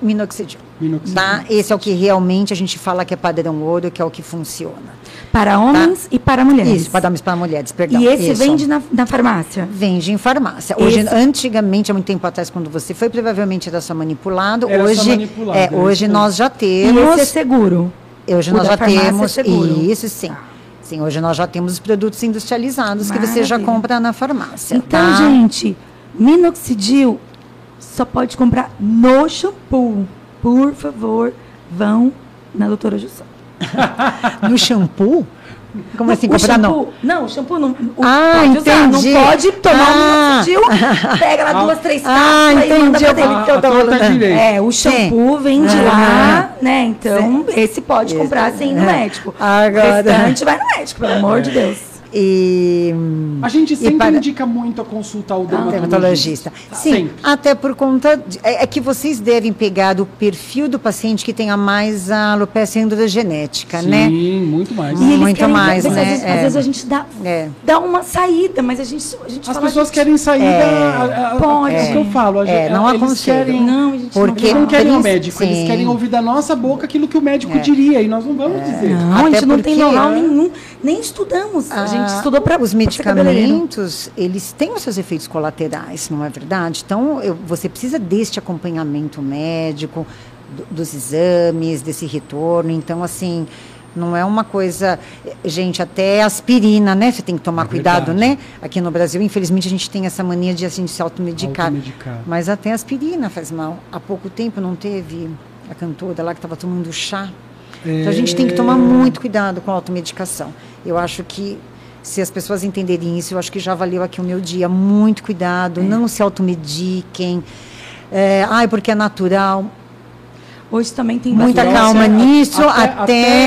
minoxidil. Minoxidil. Tá? Esse é o que realmente a gente fala que é padrão ouro, que é o que funciona. Para homens e para mulheres. Isso, para homens para mulheres, perdão. E esse isso. vende na, na farmácia. Vende em farmácia. Hoje, Esse- antigamente, há muito tempo atrás, quando você foi, provavelmente era só manipulado. Era só hoje, manipulado, é, é hoje nós já E temos. esse é seguro. Hoje O nós já é temos. seguro. Isso sim. Sim, hoje nós já temos os produtos industrializados que você já Maravilha. compra na farmácia. Então, tá? gente, minoxidil só pode comprar no shampoo. Por favor, vão na doutora Jussão. [LAUGHS] No shampoo? Como assim, o comprar não? shampoo, não, o shampoo não. O, Ah, pode usar, entendi. não pode tomar Ah. um minoxidil, [LAUGHS] pega lá duas, três Ah, cápsulas e manda entendi. pra dentro. Ah, A direita. É, o shampoo vende Ah. lá, né? Então, esse pode Isso. comprar sem ir no É. médico. Agora- O restante vai no médico, pelo amor de Deus. E, A gente sempre para- indica muito a consulta ao dermatologista. dermatologista. Sim, Sempre. até por conta. de- é, é que vocês devem pegar o perfil do paciente que tenha mais a alopecia androgenética, Sim, né? muito mais. E eles Muito querem- mais, às né? Vezes, É. Às vezes a gente dá, É. dá uma saída, mas a gente, a gente As fala, pessoas gente, querem sair É. da. a- a- Pode. É o que eu falo. a É, gente- não eles aconselho. querem. Não, a gente Porque- Eles não querem o médico, eles sim. querem ouvir da nossa boca aquilo que o médico É. diria, e nós não vamos dizer. Não, a Até gente não tem know-how nenhum, nem estudamos. a gente Ah, estudou para os medicamentos, eles têm os seus efeitos colaterais, não é verdade? Então, eu- você precisa deste acompanhamento médico, do- dos exames, desse retorno. Então, assim, não é uma coisa. Gente, até aspirina, né? Você tem que tomar É cuidado, né? Aqui no Brasil, infelizmente, a gente tem essa mania de assim, se automedicar. Automedicar. Mas até aspirina faz mal. Há pouco tempo não teve a cantora lá que estava tomando chá. Então a gente tem que tomar muito cuidado com a automedicação. Eu acho que se as pessoas entenderem isso, eu acho que já valeu aqui o meu dia. Muito cuidado, não se automediquem. É, ai, porque é natural. Hoje também tem Muita calma Até- nisso, até-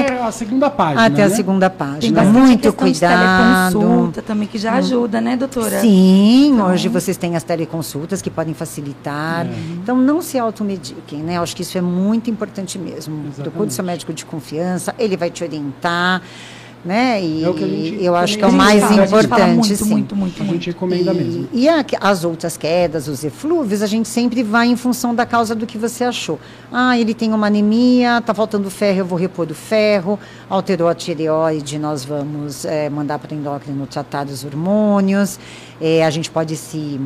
até a segunda página. Até a né? segunda Tem página. bastante Muito de cuidado. Hum. teleconsulta também, que já ajuda, né, doutora? Sim, Então- hoje vocês têm as teleconsultas que podem facilitar. É. Então, não se automediquem, né? Acho que isso é muito importante mesmo. Procure seu médico de confiança, ele vai te orientar, né? E É o que a gente eu acho que é o mais fala, importante, muito, sim. muito, muito, A gente recomenda e, mesmo. E a- as outras quedas, os eflúvios, a gente sempre vai em função da causa do que você achou. Ah, ele tem uma anemia, tá faltando ferro, eu vou repor o ferro. Alterou a tireoide, nós vamos eh, mandar para o endócrino tratar os hormônios. Eh, a gente pode se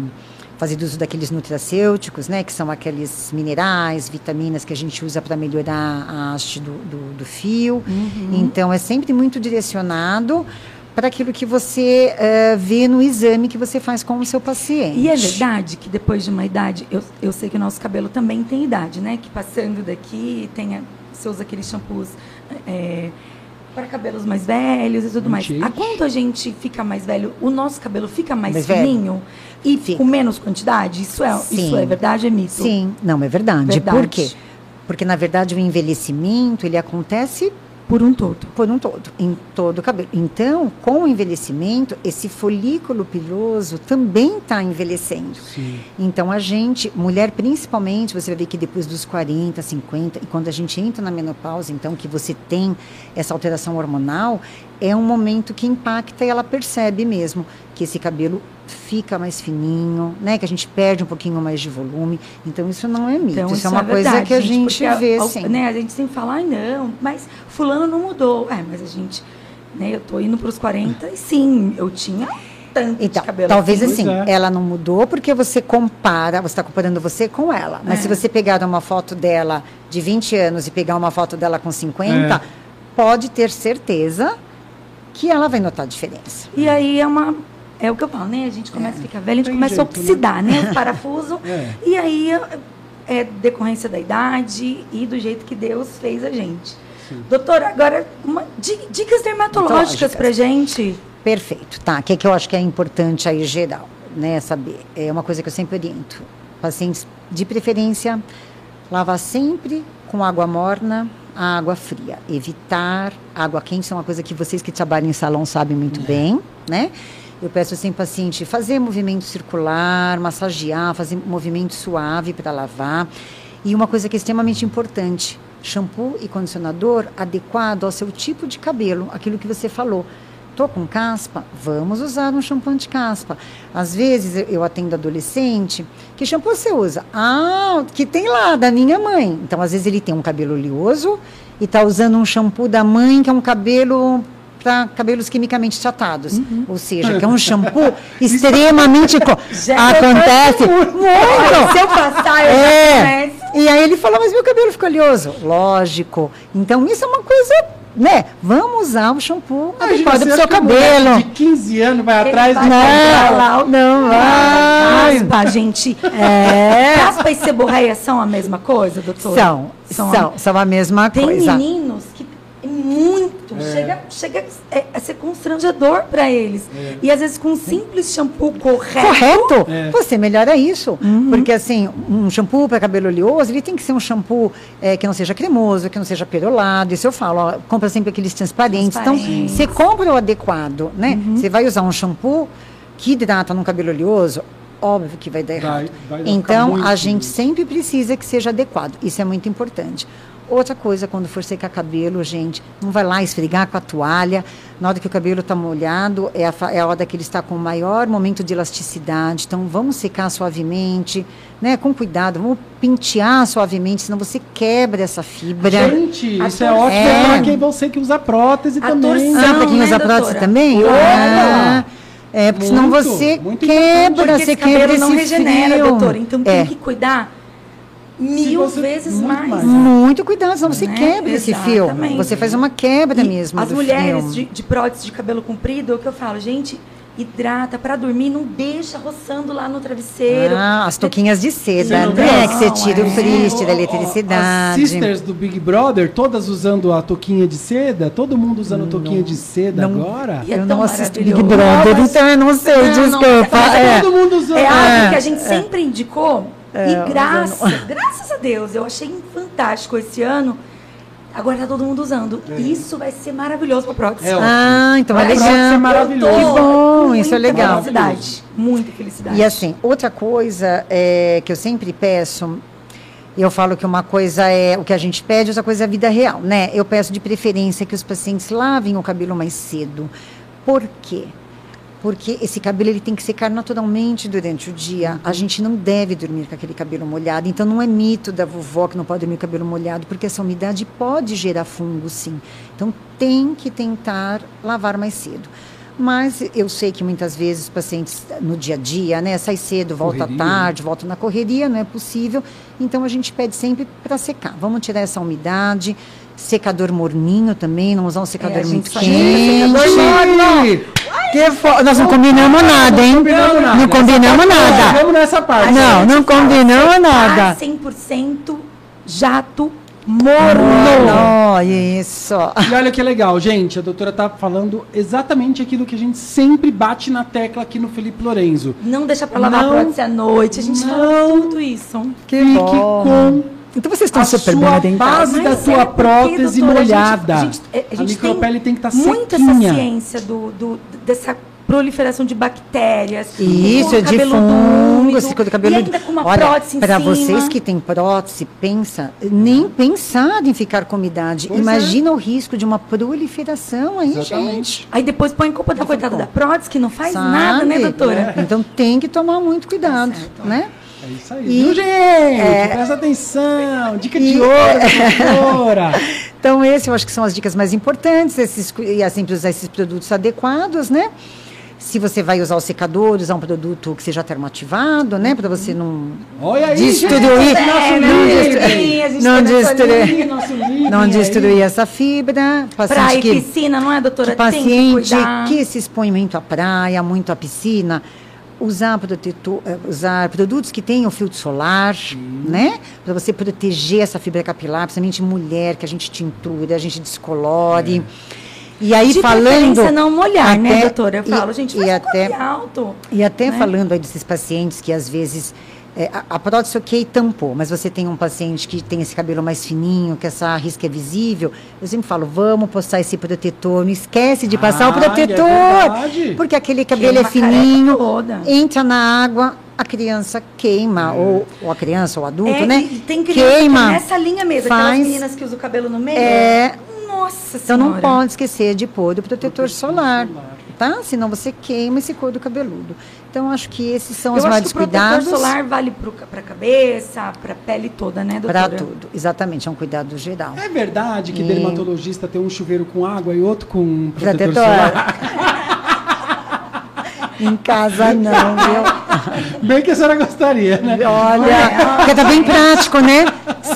fazer uso daqueles nutracêuticos, né, que são aqueles minerais, vitaminas que a gente usa para melhorar a haste do, do, do fio. Então, é sempre muito direcionado para aquilo que você eh, vê no exame que você faz com o seu paciente. E é verdade que depois de uma idade, eu, eu sei que o nosso cabelo também tem idade, né? Que passando daqui, tem você usa aqueles shampoos é, para cabelos mais velhos e tudo mais. Anti-age. A quando a gente fica mais velho, o nosso cabelo fica mais, Mais velho. fininho e Fica. com menos quantidade? Isso é, isso Sim. é verdade, é mito? Sim, não, é verdade. Verdade. Por quê? Porque, na verdade, o envelhecimento, ele acontece Por um todo. por um todo, em todo o cabelo. Então, com o envelhecimento, esse folículo piloso também está envelhecendo. Sim. Então, a gente, mulher principalmente, você vai ver que depois dos 40, 50, e quando a gente entra na menopausa, então, que você tem essa alteração hormonal, é um momento que impacta e ela percebe mesmo que esse cabelo fica mais fininho, né? Que a gente perde um pouquinho mais de volume. Então, isso não é mito. Então, isso, é uma coisa verdade, que a gente porque vê, a- sim. Né, a gente sempre fala, ai não, mas fulano não mudou. É, mas a gente, né, eu tô indo para os 40 e sim, eu tinha tanto Então, de cabelo talvez assim. assim, é. ela não mudou porque você compara, você está comparando você com ela. Mas É. se você pegar uma foto dela de 20 anos e pegar uma foto dela com 50, É. pode ter certeza que ela vai notar a diferença. E aí é uma. É o que eu falo, né? A gente começa a ficar velha, a gente Tem começa jeito, a oxidar, né? Os [LAUGHS] parafusos. É. E aí é decorrência da idade e do jeito que Deus fez a gente. Doutora, agora, uma, di- dicas dermatológicas Dermatológicas. pra gente. Perfeito, tá? O que, é que eu acho que é importante aí geral, né? Saber. É uma coisa que eu sempre oriento. Pacientes, de preferência, lavar sempre com água morna, a água fria. Evitar água quente, isso é uma coisa que vocês que trabalham em salão sabem muito bem, né? Eu peço ao paciente fazer movimento circular, massagear, fazer movimento suave para lavar. E uma coisa que é extremamente importante, shampoo e condicionador adequado ao seu tipo de cabelo, aquilo que você falou. Tô com caspa? Vamos usar um shampoo anti-caspa. Às vezes eu- atendo adolescente, que shampoo você usa? Ah, que tem lá, da minha mãe. Então, às vezes ele tem um cabelo oleoso e está usando um shampoo da mãe, que é um cabelo para cabelos quimicamente tratados. Ou seja, que é um shampoo [LAUGHS] extremamente... co- Já Acontece muito! Se eu passar, eu É. E aí ele falou, mas meu cabelo ficou oleoso. Lógico. Então isso é uma coisa, né? Vamos usar o shampoo Imagina, adequado pro acha seu a cabelo. De 15 anos vai Ele atrás vai comprar lá o- Não vai. Caspa, gente. É. Caspa e seborreia são a mesma coisa, doutora? São, São são, são a mesma Tem coisa. meninos que é muito muito. Chega, chega é, a ser constrangedor para eles. E às vezes com um simples shampoo correto. Correto? É. Você melhora isso. Porque, assim, um shampoo para cabelo oleoso, ele tem que ser um shampoo é, que não seja cremoso, que não seja perolado. Isso eu falo, ó, compra sempre aqueles transparentes. Transparentes. Então, você compra o adequado, né? Você vai usar um shampoo que hidrata num cabelo oleoso, óbvio que vai dar Vai- errado. vai ficar então, a gente sempre precisa que seja adequado. Isso é muito importante. Outra coisa, quando for secar cabelo, gente, não vai lá esfregar com a toalha. Na hora que o cabelo está molhado, é a, é a hora que ele está com o maior momento de elasticidade. Então, vamos secar suavemente, né? Com cuidado, vamos pentear suavemente, senão você quebra essa fibra. Gente, A isso é ótimo É. para quem você que usa prótese A também. torção- Ah, para quem né, usa prótese doutora? também? Ah, é, porque senão Muito, você muito quebra, Porque você esse quebra cabelo não regenera, fio. doutora. Então é. tem que cuidar mil você- vezes muito mais. mais. Muito cuidado, senão você Né? quebra esse fio. Exatamente. Você faz uma quebra E mesmo. As do mulheres fio. de, de prótese de cabelo comprido, é o que eu falo, gente, hidrata pra dormir, não deixa roçando lá no travesseiro. Ah, as touquinhas de seda, não né? Que você tira o É. frizz, tira a As eletricidade. sisters do Big Brother, todas usando a touquinha de seda, todo mundo usando touquinha de seda não. agora. E é eu tão não assisto Big. Brother, Não, mas- então eu não sei, Não, não, desculpa. é. Todo mundo usando. É algo É, que a gente sempre indicou. E graças, [LAUGHS] graças a Deus, eu achei fantástico esse ano. Agora tá todo mundo usando. Isso vai ser maravilhoso pra prótese. É. Ah, então é prótese legal. é maravilhoso. Que bom, Muita isso é legal. Felicidade. Muita felicidade. E assim, outra coisa é, que eu sempre peço, eu falo que uma coisa é o que a gente pede, outra coisa é a vida real, né? Eu peço de preferência que os pacientes lavem o cabelo mais cedo. Por quê? Porque esse cabelo ele tem que secar naturalmente durante o dia. A gente não deve dormir com aquele cabelo molhado. Então não é mito da vovó que não pode dormir com o cabelo molhado, porque essa umidade pode gerar fungo, sim. Então tem que tentar lavar mais cedo. Mas eu sei que muitas vezes os pacientes no dia a dia, né, sai cedo, volta Correria, à tarde, volta na correria, não é possível. Então a gente pede sempre para secar. Vamos tirar essa umidade, secador morninho também, não usar um secador É, muito quente. secador Que fo- Nós não combinamos nada, hein? combinamos nada. Não combinamos nada. Vamos nessa parte. Não, não combinamos Secar nada. 100% jato morno. Não, isso. E olha que legal, gente, a doutora tá falando exatamente aquilo que a gente sempre bate na tecla aqui no Felipe Lorenzo. Não deixa pra lavar Não. a prótese à noite. A gente Não. fala tudo isso. Que Fique bom. com Então vocês estão a super sua bem orientados. base da sua é porque, prótese doutora, a gente- molhada. A gente, é, a A gente micropele tem que estar Muita sequinha. essa ciência do, do- dessa proliferação de bactérias. Isso, com o de fungos, úmido, ficou do cabelo E ainda com uma Olha, prótese em para vocês que têm prótese, pensa, nem pensar em ficar com umidade. Pois é. Imagina o risco de uma proliferação aí, Exatamente. gente. Aí depois põe culpa da coitada da prótese, que não faz Sabe? nada, né, doutora? Então tem que tomar muito cuidado, Tá certo. né? É isso aí. E- Viu, gente? é- Presta atenção. Dica E- de [LAUGHS] ouro, doutora. Então, esse eu acho que são as dicas mais importantes, esses, e é sempre usar esses produtos adequados, né? Se você vai usar o secador, usar um produto que seja termoativado, né? Para você não Olha aí, destruir, gente. É, não destruir, A não destruir, não aí. destruir essa fibra. Pra Paciente ir que, piscina, não é, doutora? que Tem que paciente cuidar. que se expõe muito à praia, muito à piscina, usar, protetor, eh, usar produtos que tenham filtro solar, né? Para você proteger essa fibra capilar, principalmente mulher, que a gente tintura, a gente descolore. E aí de falando. não molhar, né, até- doutora? Eu e- falo, gente, e faz um até- alto. E até né? falando aí desses pacientes que às vezes. É, a, a prótese ok tampou, mas você tem um paciente que tem esse cabelo mais fininho, que essa risca é visível. Eu sempre falo, vamos postar esse protetor, não esquece de passar Ah, o protetor. é verdade. porque aquele cabelo é fininho, entra na água, a criança queima, ou, ou a criança ou o adulto, É, né? e tem criança queima. que é nessa linha mesmo, faz- aquelas meninas que usam o cabelo no meio. É. Nossa Então não senhora. pode esquecer de pôr o protetor solar, tá? Senão você queima esse couro cabeludo. Então acho que esses são os Eu acho maiores que o protetor cuidados. solar vale pro, pra cabeça, pra pele toda, né, doutora? Para tudo, exatamente, é um cuidado geral. É verdade que E- dermatologista tem um chuveiro com água e outro com protetor Protetor. solar? [LAUGHS] em casa não, viu? Bem que a senhora gostaria, né? Olha, porque tá bem prático, né?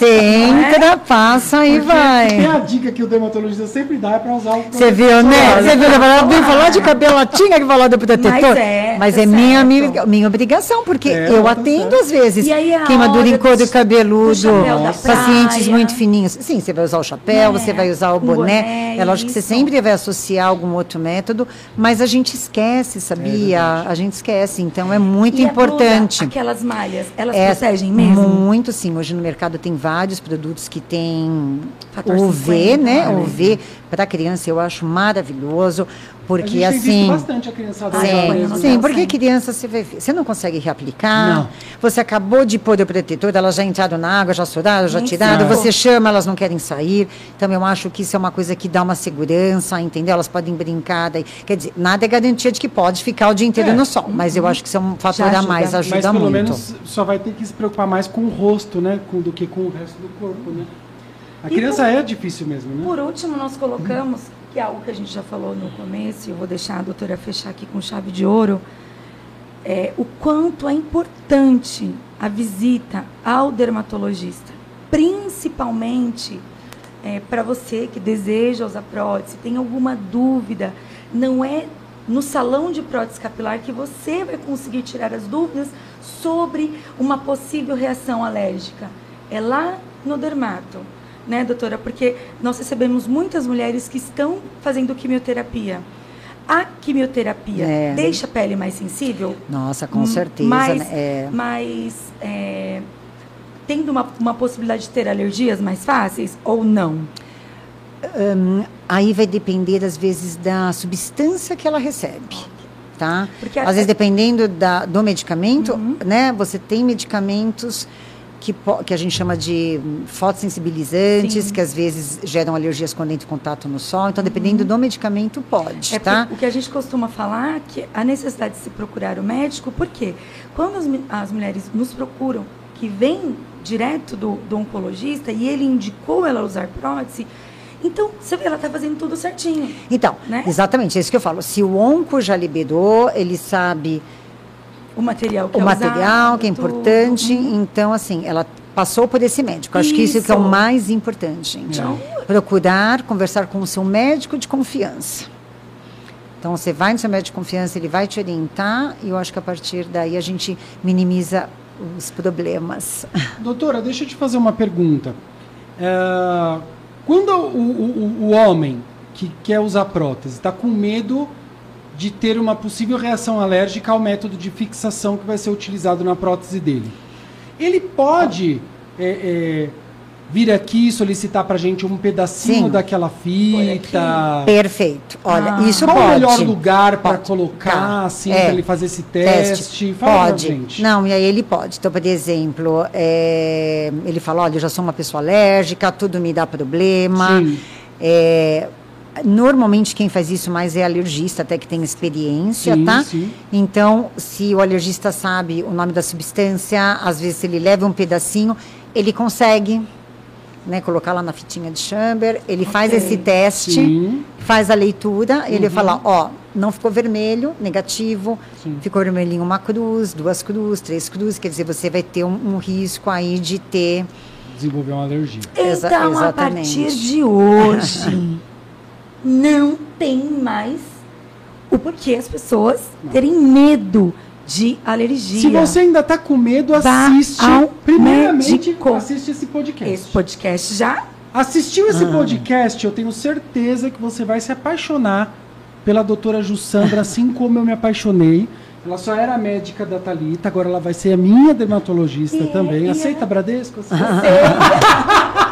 Você Você entra, passa e Porque vai. Tem a dica que o dermatologista sempre dá é para usar o Você viu, né? Você viu, ela veio falar de cabelo, ela tinha que falar do protetor. Mas é, Mas tá é minha, minha, minha obrigação, porque É, eu tá atendo certo. às vezes é queimadura em couro do- cabeludo, do pacientes muito fininhos. Sim, você vai usar o chapéu, Né? você vai usar o boné. boné, é lógico que você sempre vai associar algum outro método, mas a gente esquece, sabia? verdade. a gente esquece, então é muito E a blusa, importante. aquelas malhas, elas É, protegem mesmo? Muito sim. Hoje no mercado tem vários produtos que tem Fator UV, 50, né? olha. UV para criança eu acho maravilhoso, a porque gente tem visto assim. bastante a criançada no Sim, sim, porque sempre. criança você, vai você não consegue reaplicar. Não. Você acabou de pôr o protetor, elas já entraram na água, já sudaram, já tiraram. Você chama, elas não querem sair. Então eu acho que isso é uma coisa que dá uma segurança, entendeu? Elas podem brincar. Daí, quer dizer, nada é garantia de que pode ficar o dia inteiro É. no sol, mas eu acho que isso é um fator a ajuda. mais, Mas ajuda Mas pelo muito. menos só vai ter que se preocupar mais com o rosto, né? Com, do que com o resto do corpo, né? A criança por- é difícil mesmo, né? Por último, nós colocamos, que é algo que a gente já falou no começo, eu vou deixar a doutora fechar aqui com chave de ouro, é, o quanto é importante a visita ao dermatologista, principalmente para você que deseja usar prótese, tem alguma dúvida, não é no salão de prótese capilar que você vai conseguir tirar as dúvidas sobre uma possível reação alérgica. É lá no dermato, né, doutora? Porque nós recebemos muitas mulheres que estão fazendo quimioterapia. A quimioterapia É. deixa a pele mais sensível? Nossa, com certeza. Mas, né? É. mas é, tendo uma, uma possibilidade de ter alergias mais fáceis ou não? Hum, aí vai depender, às vezes, da substância que ela recebe. Tá? Porque Às a- vezes, dependendo da, do medicamento, Uhum. né? Você tem medicamentos que, que a gente chama de hum, fotossensibilizantes, Sim. que às vezes geram alergias quando entra em contato no sol. Então, dependendo do medicamento, pode, É tá? por- o que a gente costuma falar que a necessidade de se procurar o médico, porque quando as, as mulheres nos procuram, que vem direto do, do oncologista e ele indicou ela usar prótese, então você vê, ela está fazendo tudo certinho. Então, né? exatamente, é isso que eu falo. Se o onco já liberou, ele sabe O material que o é material usado, que é tudo. importante. Uhum. Então, assim, ela passou por esse médico. Acho que isso que é o Isso. mais importante, gente. Então, Procurar conversar com o seu médico de confiança. Então, você vai no seu médico de confiança, ele vai te orientar, e eu acho que a partir daí a gente minimiza os problemas. [LAUGHS] Doutora, deixa eu te fazer uma pergunta. É, quando o, o- o- o homem que quer usar prótese está com medo de ter uma possível reação alérgica ao método de fixação que vai ser utilizado na prótese dele, ele pode é, é, vir aqui e solicitar para gente um pedacinho Sim. daquela fita? Perfeito. Olha, Ah. isso Qual pode. o melhor lugar para colocar, Tá. assim, É. para ele fazer esse teste? Fala pra pode. gente. Não, e aí ele pode. Então, por exemplo, é, ele fala, olha, eu já sou uma pessoa alérgica, tudo me dá problema. Sim. É, normalmente quem faz isso mais é alergista, até que tem experiência, Sim, tá? sim. Então, se o alergista sabe o nome da substância, às vezes ele leva um pedacinho, ele consegue né, colocar lá na fitinha de chamber, ele faz Ok. esse teste, Sim. faz a leitura, ele Uhum. fala, ó, não ficou vermelho, negativo, Sim. ficou vermelhinho uma cruz, duas cruzes, três cruzes, quer dizer, você vai ter um, um risco aí de ter Desenvolver uma alergia. Exa- Então, a exatamente. partir de hoje, [LAUGHS] não tem mais o porquê as pessoas terem medo de alergia. Se você ainda está com medo, assiste. ao Primeiramente, médico. assiste esse podcast. Esse podcast já Assistiu esse Ah. podcast, eu tenho certeza que você vai se apaixonar pela doutora Jussandra, assim [LAUGHS] como eu me apaixonei. Ela só era médica da Thalita, agora ela vai ser a minha dermatologista E- também. e Aceita ela- Bradesco? Aceita? [LAUGHS]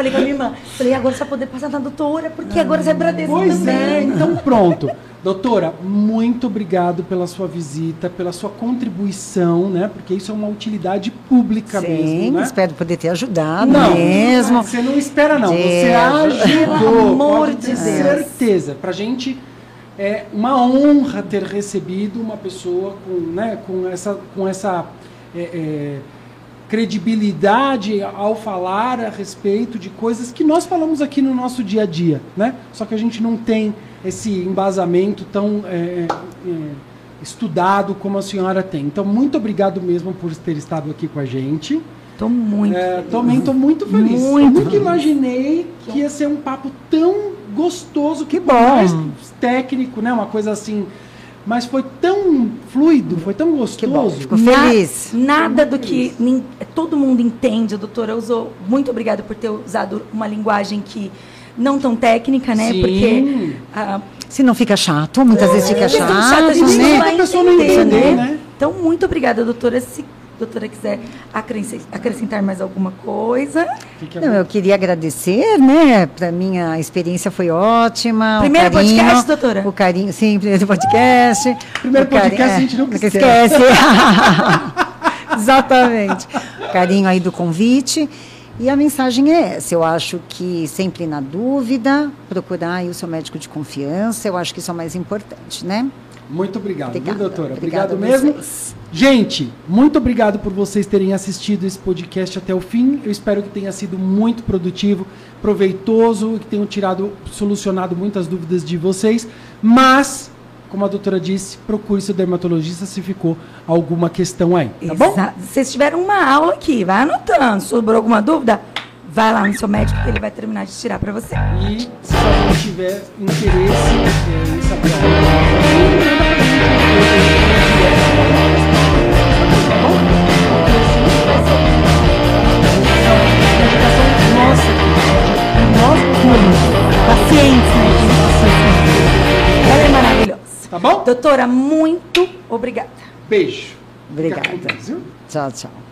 Falei com a minha irmã, falei, agora você vai poder passar na doutora, porque agora você é Bradesco Pois também. é, então pronto. Doutora, muito obrigado pela sua visita, pela sua contribuição, né? Porque isso é uma utilidade pública Sim, mesmo, né? espero poder ter ajudado Não, mesmo. Você não espera, não. Você Deus. ajudou. Pelo amor de Deus. certeza. Pra gente é uma honra ter recebido uma pessoa com, né, com essa, com essa é, é, credibilidade ao falar a respeito de coisas que nós falamos aqui no nosso dia a dia, né? Só que a gente não tem esse embasamento tão é, é, estudado como a senhora tem. Então, muito obrigado mesmo por ter estado aqui com a gente. Tô muito. É, também estou muito feliz. Muito Eu nunca imaginei que ia ser um papo tão gostoso, Que bom. mais técnico, né? Uma coisa assim. Mas foi tão fluido, foi tão Que bom. gostoso. Fico Na- feliz. nada do que nin- todo mundo entende, a doutora usou. Muito obrigada por ter usado uma linguagem que não tão técnica, né? Sim. Porque ah, Se não fica chato, muitas vezes fica questão chato, chata, a gente né? não vai A pessoa não entender, entender, né? né? Então, muito obrigada, doutora. Se doutora quiser acresce- acrescentar mais alguma coisa. Não, eu queria agradecer, né? Para mim a experiência foi ótima. o Primeiro carinho, podcast, doutora? O carinho, sim, primeiro podcast. Primeiro podcast a gente nunca esquece. [LAUGHS] Exatamente. O carinho aí do convite. E a mensagem é essa. Eu acho que sempre na dúvida, procurar aí o seu médico de confiança. Eu acho que isso é o mais importante, né? Muito obrigado, viu, doutora? Obrigada obrigado mesmo. vocês. Gente, muito obrigado por vocês terem assistido esse podcast até o fim. Eu espero que tenha sido muito produtivo, proveitoso, que tenham tirado, solucionado muitas dúvidas de vocês. Mas, como a doutora disse, procure seu dermatologista se ficou alguma questão aí, tá bom? Vocês tiveram uma aula aqui, vai anotando. Sobrou alguma dúvida? Vai lá no seu médico que ele vai terminar de tirar para você. E se alguém tiver interesse em saber Tá bom? Doutora, muito obrigada. Beijo. Obrigada. Tchau, tchau.